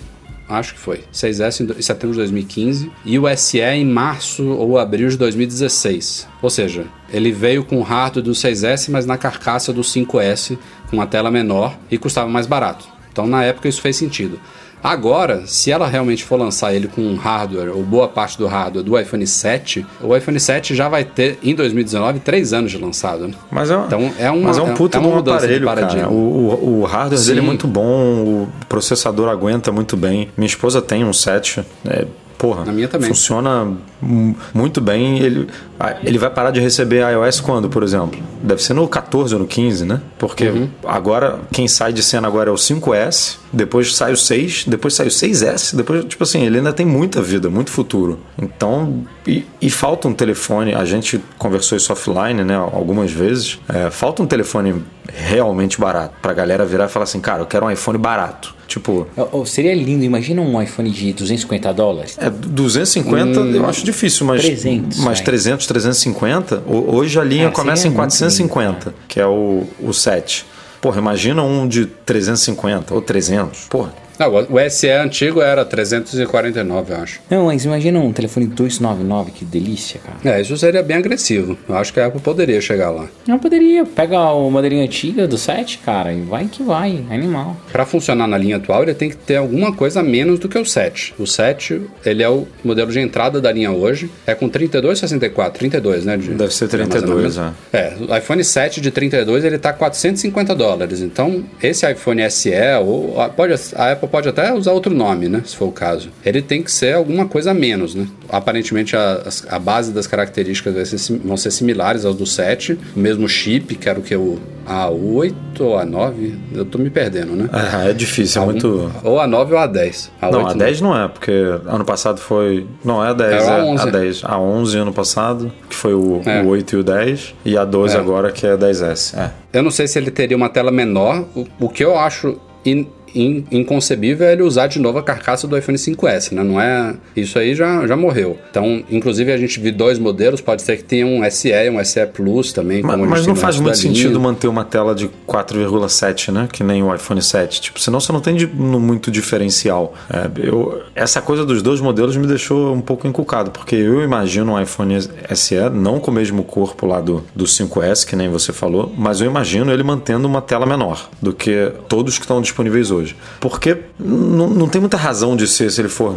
Acho que foi. 6S em setembro de 2015 e o SE em março ou abril de 2016. Ou seja, ele veio com o hardware do 6S, mas na carcaça do 5S, com uma tela menor e custava mais barato. Então, na época, isso fez sentido. Agora, se ela realmente for lançar ele com um hardware, ou boa parte do hardware do iPhone 7, o iPhone 7 já vai ter, em 2019, 3 anos de lançado. né? Mas é, Então, é uma- mas é um é- puta é de um aparelho, cara. O, o, o hardware dele é Sim. muito bom, o processador aguenta muito bem. Minha esposa tem um 7. É, porra, A minha também. funciona mu- muito bem. Ele, ah, ele vai parar de receber iOS quando, por exemplo? Deve ser no 14 ou no 15, né? Porque Uhum. agora, quem sai de cena agora é o 5S, depois sai o 6, depois sai o 6S, depois, tipo assim, ele ainda tem muita vida, muito futuro. Então, e, e falta um telefone, a gente conversou isso offline, né, algumas vezes, é, falta um telefone realmente barato, pra galera virar e falar assim, cara, eu quero um iPhone barato. Tipo, Oh, seria lindo, imagina um iPhone de 250 dólares. é, 250 eu acho difícil, mas 300, mas vai. 300, 350, ho- hoje a linha É, começa em muito 450, que é o, o 7. Porra, imagina um de 350 ou 300. Porra, Não, o SE antigo era 349, eu acho. Não, mas imagina um telefone 299, que delícia, cara. É, isso seria bem agressivo. Eu acho que a Apple poderia chegar lá. Não poderia. Pega o modelinho antiga do 7, cara, e vai que vai. Animal. Para funcionar na linha atual, ele tem que ter alguma coisa a menos do que o 7. O 7, ele é o modelo de entrada da linha hoje. É com 32, 64, 32, né? de- Deve ser de 32, armazenamento. É, o iPhone 7 de 32, ele tá 450 dólares. Então, esse iPhone SE, ou a- pode, a Apple pode até usar outro nome, né? Se for o caso. Ele tem que ser alguma coisa a menos, né? Aparentemente, a, a base das características vai ser vão ser similares aos do 7. O mesmo chip, que era o que o A8 ou A9. Eu tô me perdendo, né? é, é difícil, é muito... Ou a 9 ou a 10. A Não, 8 a 10 não é, porque ano passado foi. Não, é a 10, Era a é 11. a 10. A 11 ano passado, que foi o, É. o 8 e o 10. E a 12 É. agora, que é a 10S. É. Eu não sei se ele teria uma tela menor. O, o que eu acho in- in- inconcebível é ele usar de novo a carcaça do iPhone 5S, né? Não é. Isso aí já, já morreu. Então, inclusive, a gente viu dois modelos, pode ser que tenha um SE e um SE Plus também. Mas tem não faz muito linha. sentido manter uma tela de 4,7, né? Que nem o iPhone 7. Tipo, senão você não tem de- muito diferencial. É, eu- essa coisa dos dois modelos me deixou um pouco encucado, porque eu imagino um iPhone SE, não com o mesmo corpo lá do, do 5S, que nem você falou, mas eu imagino ele mantendo uma tela menor do que todos que estão disponíveis hoje. Porque não, tem muita razão de ser se ele for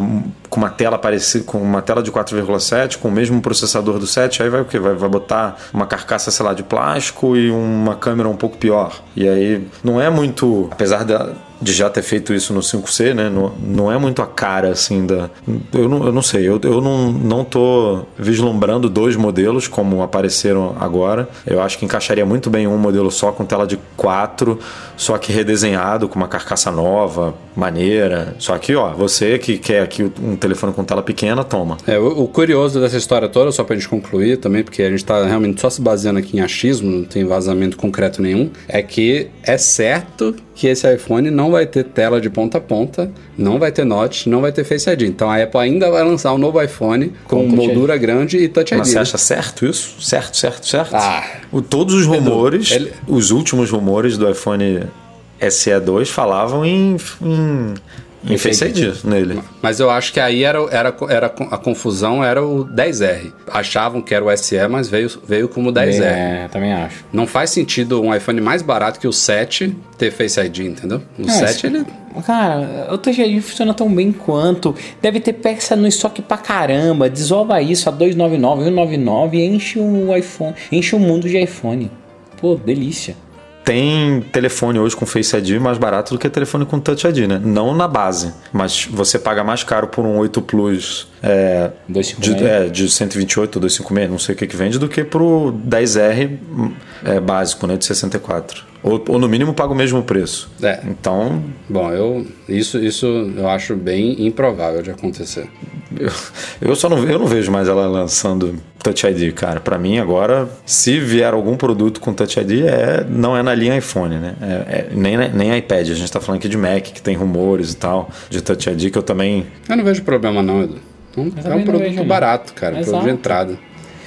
com uma tela parecida, com uma tela de 4,7, com o mesmo processador do 7, aí vai o quê? Vai, vai botar uma carcaça, sei lá, de plástico e uma câmera um pouco pior. E aí não é muito, apesar da, de já ter feito isso no 5C, né? Não, não é muito a cara, assim, da... Eu não, eu não sei, eu, eu não, não tô vislumbrando dois modelos como apareceram agora. Eu acho que encaixaria muito bem um modelo só com tela de 4, só que redesenhado, com uma carcaça nova, maneira. Só que, ó, você que quer aqui um telefone com tela pequena, toma. É, o, o curioso dessa história toda, só pra gente concluir também, porque a gente tá realmente só se baseando aqui em achismo, não tem vazamento concreto nenhum, é que é certo que esse iPhone não vai ter tela de ponta a ponta, não vai ter notch, não vai ter Face ID. Então a Apple ainda vai lançar um novo iPhone com, Com moldura grande e Touch ID. Mas você né? acha certo isso? Certo, certo, certo? Ah. O- todos os rumores, ele- os últimos rumores do iPhone SE2 falavam em, em, ID nele. Mas eu acho que aí era, era, era a confusão era o 10R. Achavam que era o SE, mas veio, veio como 10R. É, também acho. Não faz sentido um iPhone mais barato que o 7 ter Face ID, entendeu? O É, 7 isso- ele Cara, o Touch ID funciona tão bem quanto. Deve ter peça no estoque pra caramba. Desova isso a 299, 199 e enche o iPhone. Enche o mundo de iPhone. Pô, delícia. Tem telefone hoje com Face ID mais barato do que telefone com Touch ID, né? Não na base, mas você paga mais caro por um 8 Plus é, de, 256. é, de 128 ou 256, não sei o que que vende, do que pro 10R é, básico, né? De 64. Ou, ou no mínimo paga o mesmo preço. É. Então, Bom, eu isso, isso eu acho bem improvável de acontecer. Eu, eu só não, eu não vejo mais ela lançando Touch ID, cara. Pra mim agora, se vier algum produto com Touch ID, é, não é na linha iPhone, né? É, é- nem, nem iPad. A gente tá falando aqui de Mac, que tem rumores e tal, de Touch ID, que eu também. Eu não vejo problema não, Edu. Então, é um produto barato, cara, produto Exato. de entrada.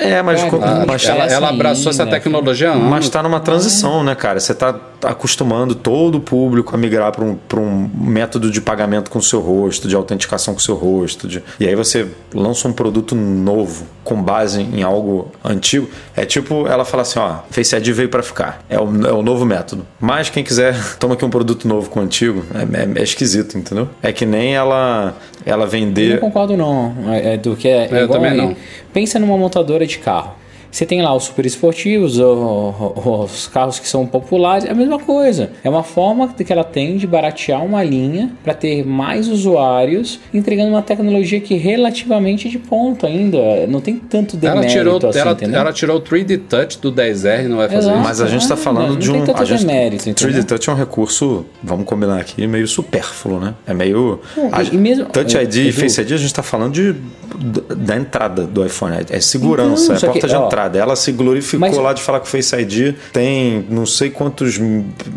É, mas, Cara, ah, mas, ela, ela abraçou essa ainda, tecnologia anos. mas tá numa transição, né, cara? Você tá acostumando todo o público a migrar para um, pra um método de pagamento com o seu rosto, de autenticação com o seu rosto. de- E aí você lança um produto novo com base em algo antigo. É tipo ela fala assim: ó, Face ID veio para ficar. É o, é o novo método. Mas quem quiser, [laughs] toma aqui um produto novo com o antigo. É, é- é esquisito, entendeu? É que nem ela, ela Eu não vender. concordo não. É, é do que é, Eu igual também aí. não. Pensa numa montadora de carro. Você tem lá os super esportivos, os carros que são populares, é a mesma coisa. É uma forma que ela tem de baratear uma linha para ter mais usuários, entregando uma tecnologia que é relativamente de ponta ainda. Não tem tanto Ela demérito tirou, assim, ela, ela tirou o 3D Touch do 10R, não vai fazer Exato. isso. Mas a gente está falando não de tem um. tanto a gente, demérito, 3D entendeu? Touch é um recurso, vamos combinar aqui, meio supérfluo, né? É meio. Não, a- e- mesmo- Touch ID e Face ID, a gente está falando de, da entrada do iPhone. É, segurança, Então, é só porta que, de ó, entrada. Ela se glorificou mas- lá de falar que o Face ID tem não sei quantos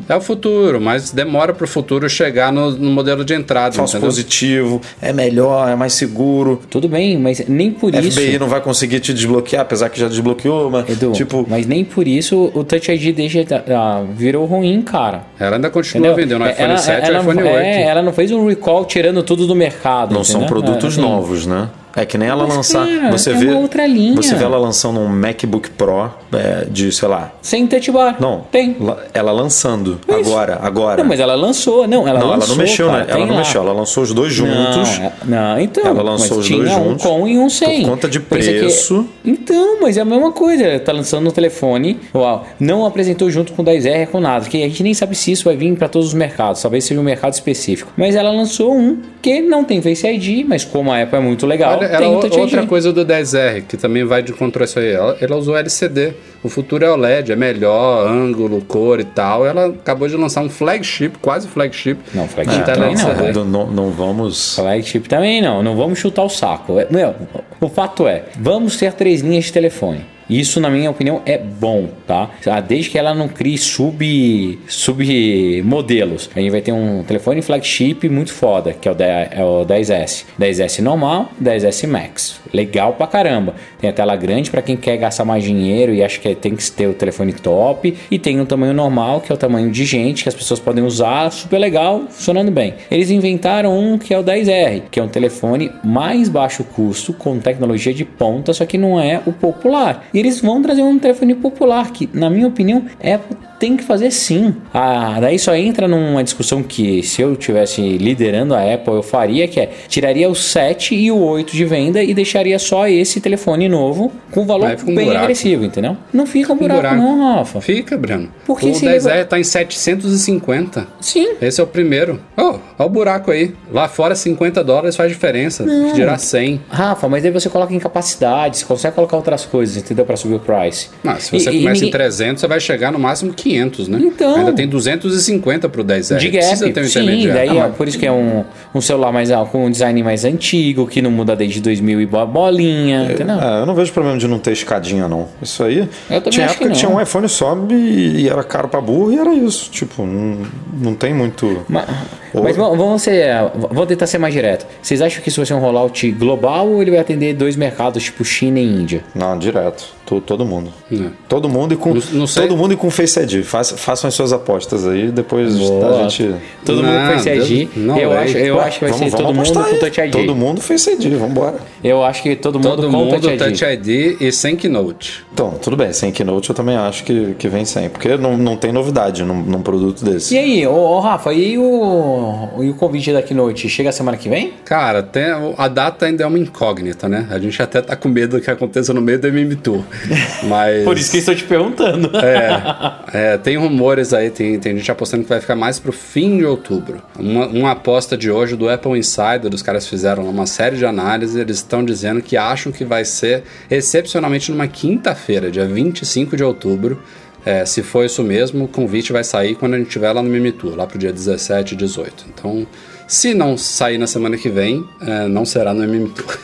É o futuro, mas demora pro futuro chegar no, no modelo de entrada, falso entendeu? positivo, é melhor, é mais seguro. Tudo bem, mas nem por isso. FBI não vai conseguir te desbloquear, apesar que já desbloqueou, mas Edu, tipo. mas nem por isso o Touch ID deixa, ah, virou ruim, cara. Ela ainda continua Entendeu? vendendo É, iPhone ela, 7 e ela, iPhone 8. É, ela não fez um recall tirando tudo do mercado. Não são entendeu? produtos É, assim, novos, né? É que nem ela Mas, lançar. cara, você é vê. uma outra linha. Você vê ela lançando um MacBook Pro é, de, sei lá. Sem touch bar. Não. Tem. la- Ela lançando. Mas- agora, agora. Não, mas ela lançou. Não, ela Não, ela lançou. não mexeu, cara, né? Ela não lá. mexeu. Ela lançou os dois juntos. Não, é- não, então. Ela lançou os dois um juntos com e um sem. por conta de que- preço. Então, mas é a mesma coisa. Ela tá lançando no telefone. Uau, não apresentou junto com o 10R com nada. Que a gente nem sabe se isso vai vir para todos os mercados. Talvez seja um mercado específico. Mas ela lançou um que não tem Face ID, mas como a Apple é muito legal, Olha, tem ela, Touch outra coisa do 10R, que também vai de contra isso aí. Ela, ela usou LCD. O futuro é OLED, é melhor, ângulo, cor e tal. Ela acabou de lançar um flagship, quase flagship. Não, flagship com tela também não, LCD. Não, não, não vamos. Flagship também não, não vamos chutar o saco. É, Meu, o fato é, vamos ter três linhas de telefone. Isso, na minha opinião, é bom, tá? Ah, Desde que ela não crie sub, sub modelos. A gente vai ter um telefone flagship muito foda, que é o, 10, é o 10S. 10S normal, 10S Max. Legal pra caramba. Tem a tela grande para quem quer gastar mais dinheiro e acha que tem que ter o telefone top. E tem um tamanho normal, que é o tamanho de gente, que as pessoas podem usar, super legal, funcionando bem. Eles inventaram um que é o 10R, que é um telefone mais baixo custo, com tecnologia de ponta, só que não é o popular. E eles vão trazer um telefone popular, que, na minha opinião, é tem que fazer sim. Ah, daí só entra numa discussão que se eu tivesse liderando a Apple eu faria, que é tiraria o 7 e o 8 de venda e deixaria só esse telefone novo com valor Aí bem buraco. agressivo, entendeu? Não fica um buraco, buraco. não, Rafa. Fica, Breno. Por que o se 10R ele- tá em 750. Sim. Esse é o primeiro. Oh, olha o buraco aí. Lá fora 50 dólares faz diferença. Dirá 100. Rafa, mas daí você coloca em capacidade, você consegue colocar outras coisas, entendeu? Para subir o price. Ah, se você E- e começa em ninguém- 300, você vai chegar no máximo 500, né? Então. Ainda tem 250 pro 10R. De Precisa gap, ter um sim, daí Ah, é por isso que é um, um celular mais ah, com um design mais antigo, que não muda desde 2000 e bo- bolinha, entendeu? É, eu não vejo problema de não ter escadinha, não. Isso aí. Eu também tinha acho época que que tinha um iPhone só e, e era caro pra burro e era isso. Tipo, não, não tem muito. Mas, Ou- mas vamos ser, vamos tentar ser mais direto. Vocês acham que isso vai ser um rollout global ou ele vai atender dois mercados, tipo China e Índia? Não, direto. To- todo mundo. É. Todo mundo e com Não- não sei. todo mundo e com Face ID. Faça- façam as suas apostas aí, depois Boa. a gente. Todo mundo Não, com Face ID. Não eu vai. acho, eu Ué, acho que vai vamos- ser vamos todo mundo apostar com aí. Touch ID. Todo mundo Face ID, vambora. Eu acho que todo mundo Todo com mundo Touch ID. Touch ID e sem Keynote. Então, tudo bem, sem Keynote eu também acho que, que vem sem, porque não, não tem novidade num, num produto desse. E aí, ô, ô, Rafa, e o, e o convite da Keynote? Chega semana que vem? Cara, tem, a data ainda é uma incógnita, né? A gente até tá com medo que aconteça no meio do MM Tour. [laughs] Mas. estou te perguntando. É, [laughs] é, tem rumores aí, tem, tem gente apostando que vai ficar mais pro fim de outubro. Uma, uma aposta de hoje do Apple Insider, os caras fizeram uma série de análises, eles estão dizendo que acham que vai ser excepcionalmente numa quinta-feira, dia 25 de outubro. É, se for isso mesmo, o convite vai sair quando a gente estiver lá no Mimitur, lá pro dia 17 e 18. Então, se não sair na semana que vem, é, não será no Mimitur.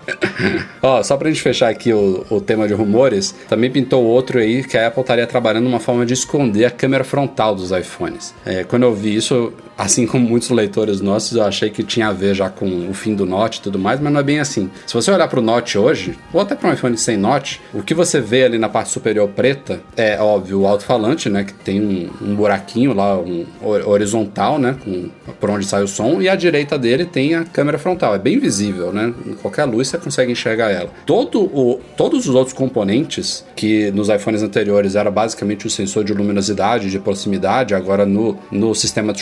[laughs] Ó, só pra gente fechar aqui o, o tema de rumores, também pintou outro aí que a Apple estaria trabalhando uma forma de esconder a câmera frontal dos iPhones. É, quando eu vi isso, assim como muitos leitores nossos, eu achei que tinha a ver já com o fim do Note e tudo mais, mas não é bem assim. Se você olhar pro Note hoje, ou até para um iPhone sem Note, o que você vê ali na parte superior preta é, óbvio, o alto-falante, né, que tem um, um buraquinho lá, um hor- horizontal, né, com, por onde sai o som, e à direita dele tem a câmera frontal. É bem visível, né? Em qualquer luz você consegue enxergar ela. Todo o, todos os outros componentes que nos iPhones anteriores era basicamente o sensor de luminosidade, de proximidade, agora no, no sistema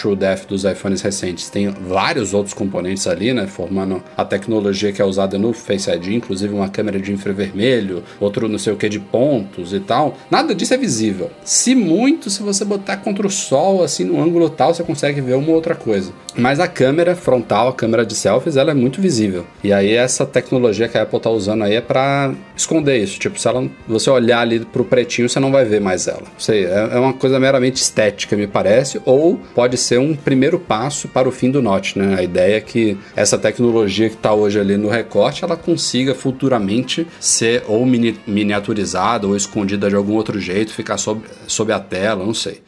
TrueDepth dos iPhones recentes tem vários outros componentes ali, né? Formando a tecnologia que é usada no Face ID, inclusive uma câmera de infravermelho, outro não sei o que de pontos e tal. Nada disso é visível. Se muito, se você botar contra o sol, assim, no ângulo tal, você consegue ver uma outra coisa. Mas a câmera frontal, a câmera de selfies, ela é muito visível. E aí essa tecnologia que a Apple tá usando aí é para esconder isso. Tipo, se ela, você olhar ali pro pretinho, você não vai ver mais ela. Sei, é, é uma coisa meramente estética, me parece, ou pode ser um primeiro passo para o fim do Note, né? A ideia é que essa tecnologia que tá hoje ali no recorte, ela consiga futuramente ser ou mini- miniaturizada ou escondida de algum outro jeito, ficar sob, sob a tela, não sei.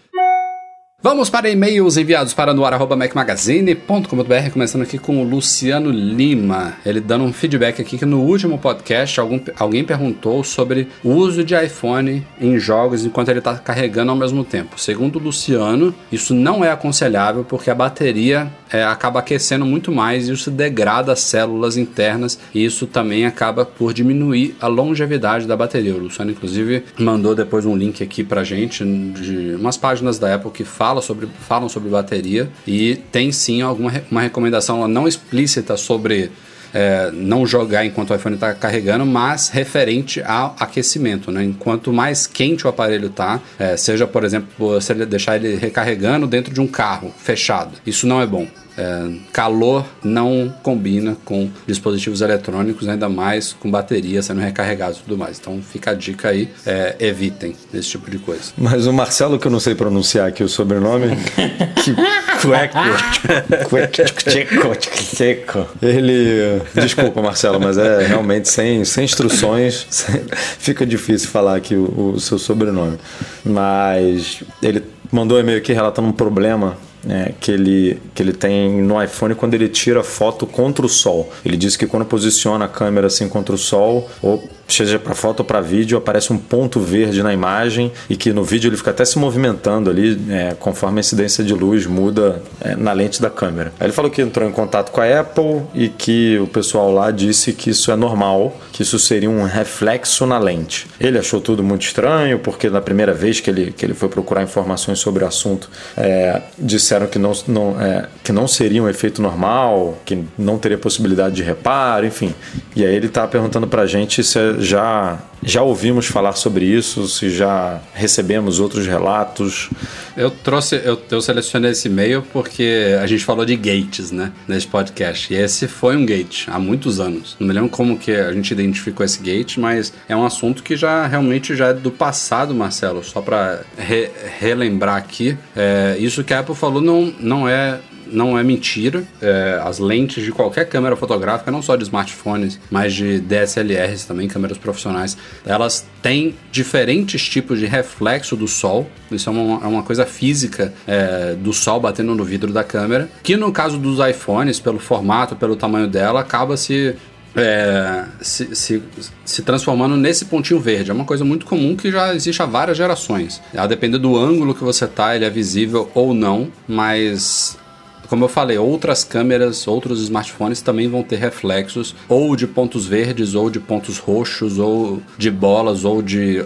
Vamos para e-mails enviados para noar.macmagazine.com.br, começando aqui com o Luciano Lima. Ele dando um feedback aqui que no último podcast algum, alguém perguntou sobre o uso de iPhone em jogos enquanto ele está carregando ao mesmo tempo. Segundo o Luciano, isso não é aconselhável porque a bateria é, acaba aquecendo muito mais e isso degrada as células internas e isso também acaba por diminuir a longevidade da bateria. O Luciano, inclusive, mandou depois um link aqui pra gente de umas páginas da Apple que fala sobre, falam sobre bateria e tem sim alguma uma recomendação não explícita sobre é, não jogar enquanto o iPhone está carregando, mas referente ao aquecimento, né? Enquanto mais quente o aparelho está, seja por exemplo deixar ele recarregando dentro de um carro fechado, isso não é bom. É, calor não combina com dispositivos eletrônicos, ainda mais com bateria sendo recarregados e tudo mais. Então fica a dica aí, é, evitem esse tipo de coisa. Mas o Marcelo, que eu não sei pronunciar aqui o sobrenome, [laughs] que cueco, ele... Desculpa, Marcelo, mas é realmente sem, sem instruções, sem, fica difícil falar aqui o, o seu sobrenome. Mas ele mandou um e-mail aqui relatando um problema é, que, ele, que ele tem no iPhone quando ele tira foto contra o sol. Ele diz que quando posiciona a câmera assim contra o sol, ou seja para foto ou para vídeo, aparece um ponto verde na imagem e que no vídeo ele fica até se movimentando ali é, conforme a incidência de luz muda é, na lente da câmera. Aí ele falou que entrou em contato com a Apple e que o pessoal lá disse que isso é normal, que isso seria um reflexo na lente. Ele achou tudo muito estranho porque na primeira vez que ele, que ele foi procurar informações sobre o assunto, é, disseram que não, não, é, que não seria um efeito normal, que não teria possibilidade de reparo, enfim. E aí ele está perguntando para gente se é já já ouvimos falar sobre isso, se já recebemos outros relatos. Eu trouxe, eu, eu selecionei esse e-mail porque a gente falou de gates, né, nesse podcast. E esse foi um gate há muitos anos. Não me lembro como que a gente identificou esse gate, mas é um assunto que já realmente já é do passado, Marcelo. Só para re, relembrar aqui, é, isso que a Apple falou não, não é não é mentira. É, as lentes de qualquer câmera fotográfica, não só de smartphones, mas de DSLRs também, câmeras profissionais, elas têm diferentes tipos de reflexo do sol. Isso é uma, é uma coisa física é, do sol batendo no vidro da câmera, que no caso dos iPhones, pelo formato, pelo tamanho dela, acaba se é, se, se, se, transformando nesse pontinho verde. É uma coisa muito comum que já existe há várias gerações. A depender do ângulo que você tá, ele é visível ou não, mas como eu falei, outras câmeras, outros smartphones também vão ter reflexos ou de pontos verdes, ou de pontos roxos, ou de bolas, ou de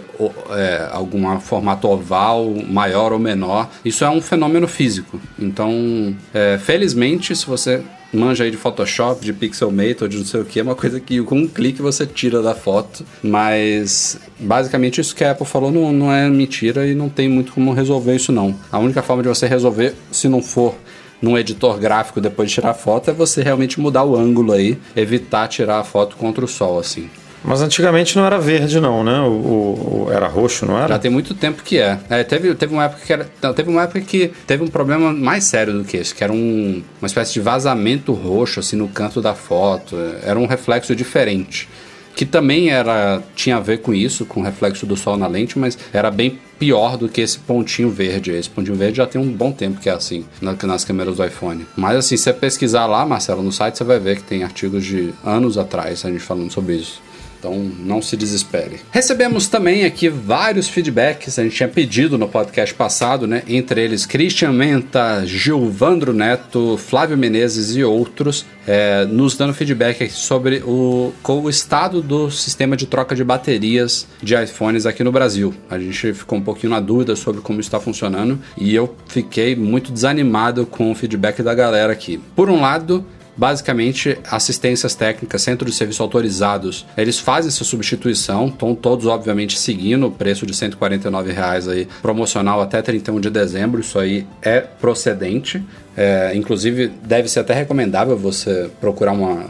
é, algum formato oval, maior ou menor. Isso é um fenômeno físico. Então, é, felizmente, se você manja aí de Photoshop, de Pixelmate ou de não sei o que, é uma coisa que com um clique você tira da foto, mas basicamente isso que a Apple falou não, não é mentira e não tem muito como resolver isso não. A única forma de você resolver, se não for num editor gráfico depois de tirar a foto é você realmente mudar o ângulo aí, evitar tirar a foto contra o sol, assim. Mas antigamente não era verde, não, né? O, o, o, era roxo, não era? Já tem muito tempo que é. é. teve, teve uma época que era. Não, teve uma época que teve um problema mais sério do que esse, que era um, uma espécie de vazamento roxo, assim, no canto da foto. Era um reflexo diferente que também era tinha a ver com isso, com o reflexo do sol na lente, mas era bem pior do que esse pontinho verde. Esse pontinho verde já tem um bom tempo que é assim nas câmeras do iPhone. Mas assim, se você pesquisar lá, Marcelo, no site, você vai ver que tem artigos de anos atrás a gente falando sobre isso. Então não se desespere. Recebemos também aqui vários feedbacks, a gente tinha pedido no podcast passado, né? Entre eles Christian Menta, Gilvandro Neto, Flávio Menezes e outros, é, nos dando feedback sobre o, o estado do sistema de troca de baterias de iPhones aqui no Brasil. A gente ficou um pouquinho na dúvida sobre como está funcionando e eu fiquei muito desanimado com o feedback da galera aqui. Por um lado, basicamente assistências técnicas, centros de serviço autorizados, eles fazem essa substituição, estão todos obviamente seguindo o preço de 149 reais aí, promocional até 31 de dezembro, isso aí é procedente. É, inclusive, deve ser até recomendável você procurar uma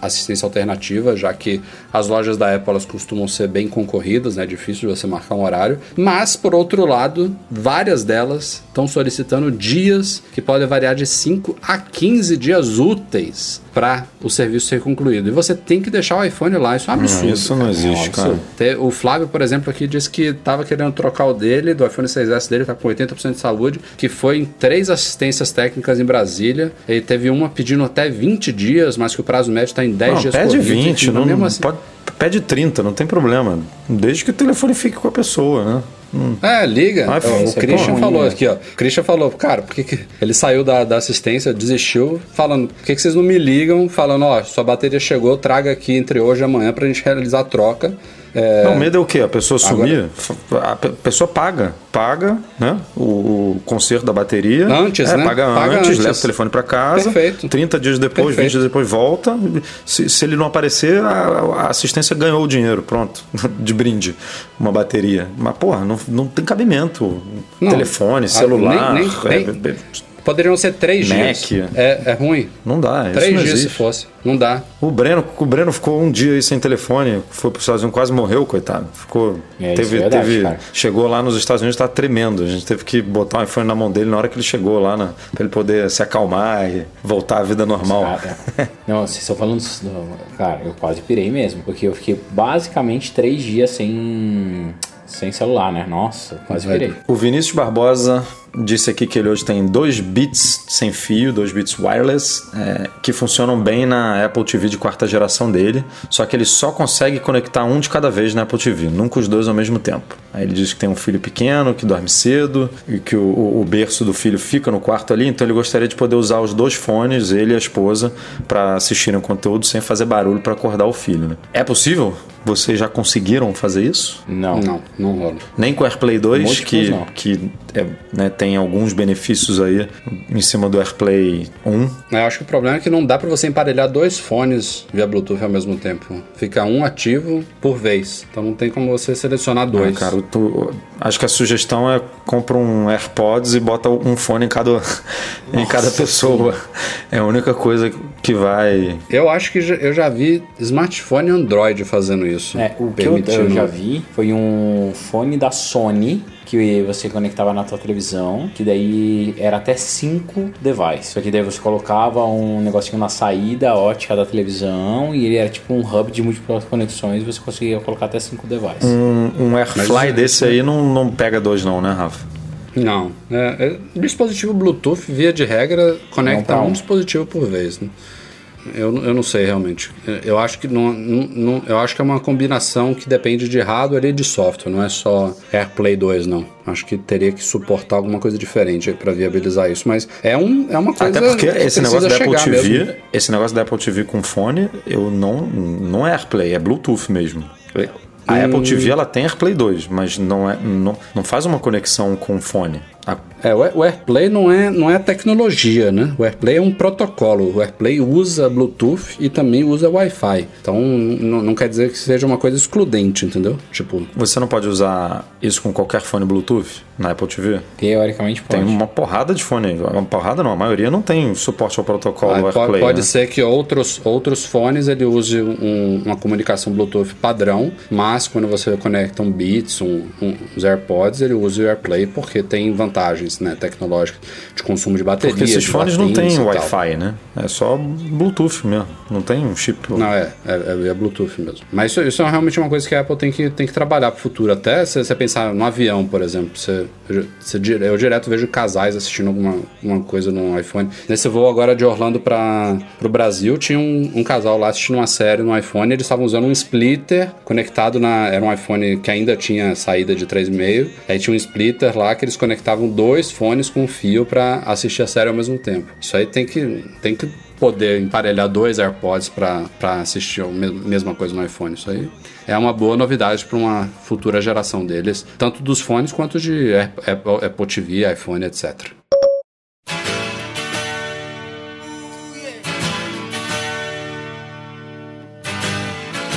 assistência alternativa, já que as lojas da Apple elas costumam ser bem concorridas, né? É difícil você marcar um horário. Mas, por outro lado, várias delas estão solicitando dias que podem variar de 5 a 15 dias úteis para o serviço ser concluído. E você tem que deixar o iPhone lá, isso é um absurdo. Não, isso não existe, cara. O Flávio, por exemplo, aqui disse que estava querendo trocar o dele, do iPhone 6S dele, tá com 80% de saúde, que foi em três assistências técnicas em Brasília. Ele teve uma pedindo até 20 dias, mas que o prazo médio está em 10 não, dias pede 20, não, mesmo assim, pode, pede 30, não tem problema. Desde que o telefone fique com a pessoa, né? Hum. É, liga. Ah, o, o Christian falou né? aqui, ó. O Christian falou, cara, por que, que ele saiu da, da assistência, desistiu, falando, por que, que vocês não me ligam, falando, ó, sua bateria chegou, traga aqui entre hoje e amanhã pra gente realizar a troca. É... Não, o medo é o quê? A pessoa sumir? Agora... A pessoa paga. Paga né? o, o conserto da bateria. Antes, é, né? Paga, paga antes, antes, leva o telefone para casa. Perfeito. 30 dias depois, Perfeito. 20 dias depois volta. Se, se ele não aparecer, a, a, assistência ganhou o dinheiro. Pronto. [laughs] De brinde. Uma bateria. Mas, porra, não, não tem cabimento. Não, telefone, celular. Nem, nem, é, nem Poderiam ser três Mac. dias. É, é ruim. Não dá, isso Três não dias se existe. fosse. Não dá. O Breno, o Breno ficou um dia aí sem telefone, foi pro Estados Unidos, quase morreu, coitado. Ficou. É, isso teve, é verdade, teve, cara. chegou lá nos Estados Unidos, tá tremendo. A gente teve que botar o iPhone na mão dele na hora que ele chegou lá, na, pra ele poder se acalmar e voltar à vida normal. Cara, [laughs] não, vocês estão falando. Cara, eu quase pirei mesmo. Porque eu fiquei basicamente três dias sem. Sem celular, né? Nossa, quase pirei. O Vinícius Barbosa disse aqui que ele hoje tem dois bits sem fio, dois bits wireless, é, que funcionam bem na Apple TV de quarta geração dele, só que ele só consegue conectar um de cada vez na Apple TV, nunca os dois ao mesmo tempo. Aí ele diz que tem um filho pequeno, que dorme cedo, e que o, o- o berço do filho fica no quarto ali, então ele gostaria de poder usar os dois fones, ele e a esposa, para assistirem o conteúdo sem fazer barulho para acordar o filho. né? É possível? Vocês já conseguiram fazer isso? Não. Não, não rola. Nem com o AirPlay 2, Múltiplos, que, não. que é, né, tem alguns benefícios aí em cima do AirPlay 1. Eu acho que o problema é que não dá pra você emparelhar dois fones via Bluetooth ao mesmo tempo. Fica um ativo por vez. Então não tem como você selecionar dois. Ah, cara, tu- acho que a sugestão é compra um AirPods e bota um fone em cada, [laughs] em cada pessoa. É a única coisa que vai. Eu acho que já- eu já vi smartphone Android fazendo isso. É, o que eu já vi foi um fone da Sony que você conectava na tua televisão, que daí era até cinco devices. Só que daí você colocava um negocinho na saída ótica da televisão e ele era tipo um hub de múltiplas conexões e você conseguia colocar até cinco devices. Um, um AirFly isso- desse aí não, não pega dois, não, né, Rafa? Não. É, é, dispositivo Bluetooth, via de regra, conecta um não. dispositivo por vez. né? Eu, eu não sei realmente. Eu acho que não, não- eu acho que é uma combinação que depende de hardware e de software, não é só AirPlay 2 não. Acho que teria que suportar alguma coisa diferente para viabilizar isso, mas é um é uma coisa Até porque que esse negócio da Apple TV, mesmo. esse negócio da Apple TV com fone, eu não não é AirPlay, é Bluetooth mesmo. A Hum. Apple TV ela tem AirPlay 2, mas não é não, não faz uma conexão com fone. A- É, o AirPlay não é, não é tecnologia, né? O AirPlay é um protocolo. O AirPlay usa Bluetooth e também usa Wi-Fi. Então não quer dizer que seja uma coisa excludente, entendeu? Tipo, Você não pode usar isso com qualquer fone Bluetooth na Apple TV? Teoricamente pode. Tem uma porrada de fone. Uma porrada não, a maioria não tem suporte ao protocolo ah, AirPlay. pode né? ser que outros, outros fones ele use um- uma comunicação Bluetooth padrão, mas quando você conecta um Beats, um, um- uns AirPods, ele usa o AirPlay porque tem vantagens né, tecnológicas de consumo de bateria. Porque esses fones não têm. Wi-Fi, né? É só Bluetooth mesmo. Não tem um chip. Não, é, é, é, é Bluetooth mesmo. Mas isso, isso é realmente uma coisa que a Apple tem que, tem que trabalhar pro futuro. Até se você pensar no avião, por exemplo, você, você eu direto vejo casais assistindo alguma uma coisa no iPhone. Nesse voo agora de Orlando para o Brasil, tinha um, um casal lá assistindo uma série no iPhone. Eles estavam usando um splitter conectado na. Era um iPhone que ainda tinha saída de 3,5. Aí tinha um splitter lá que eles conectavam dois fones com fio para assistir a série ao mesmo tempo. Isso aí tem que, tem que poder emparelhar dois AirPods para assistir a me- mesma coisa no iPhone. Isso aí é uma boa novidade para uma futura geração deles, tanto dos fones quanto de Apple, Apple TV, iPhone, etc.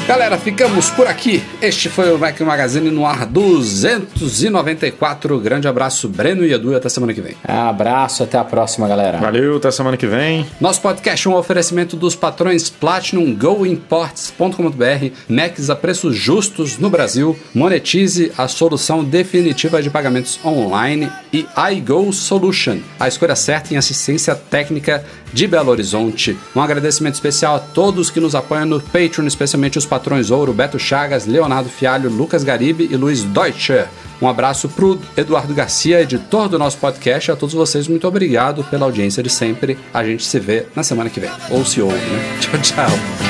Galera, ficamos por aqui. Este foi o Mac Magazine no ar 294. Grande abraço, Breno e Edu, e até semana que vem. Abraço, até a próxima, galera. Valeu, até semana que vem. Nosso podcast é um oferecimento dos patrões Platinum GoImports.com.br, Macs a preços justos no Brasil, monetize a solução definitiva de pagamentos online e iGo Solution, a escolha certa em assistência técnica de Belo Horizonte. Um agradecimento especial a todos que nos apoiam no Patreon, especialmente os patrões Ouro, Beto Chagas, Leonardo Fialho, Lucas Garibe e Luiz Deutscher. Um abraço pro Eduardo Garcia, editor do nosso podcast. A todos vocês, muito obrigado pela audiência de sempre. A gente se vê na semana que vem. Ou se ouve, né? [laughs] Tchau, tchau.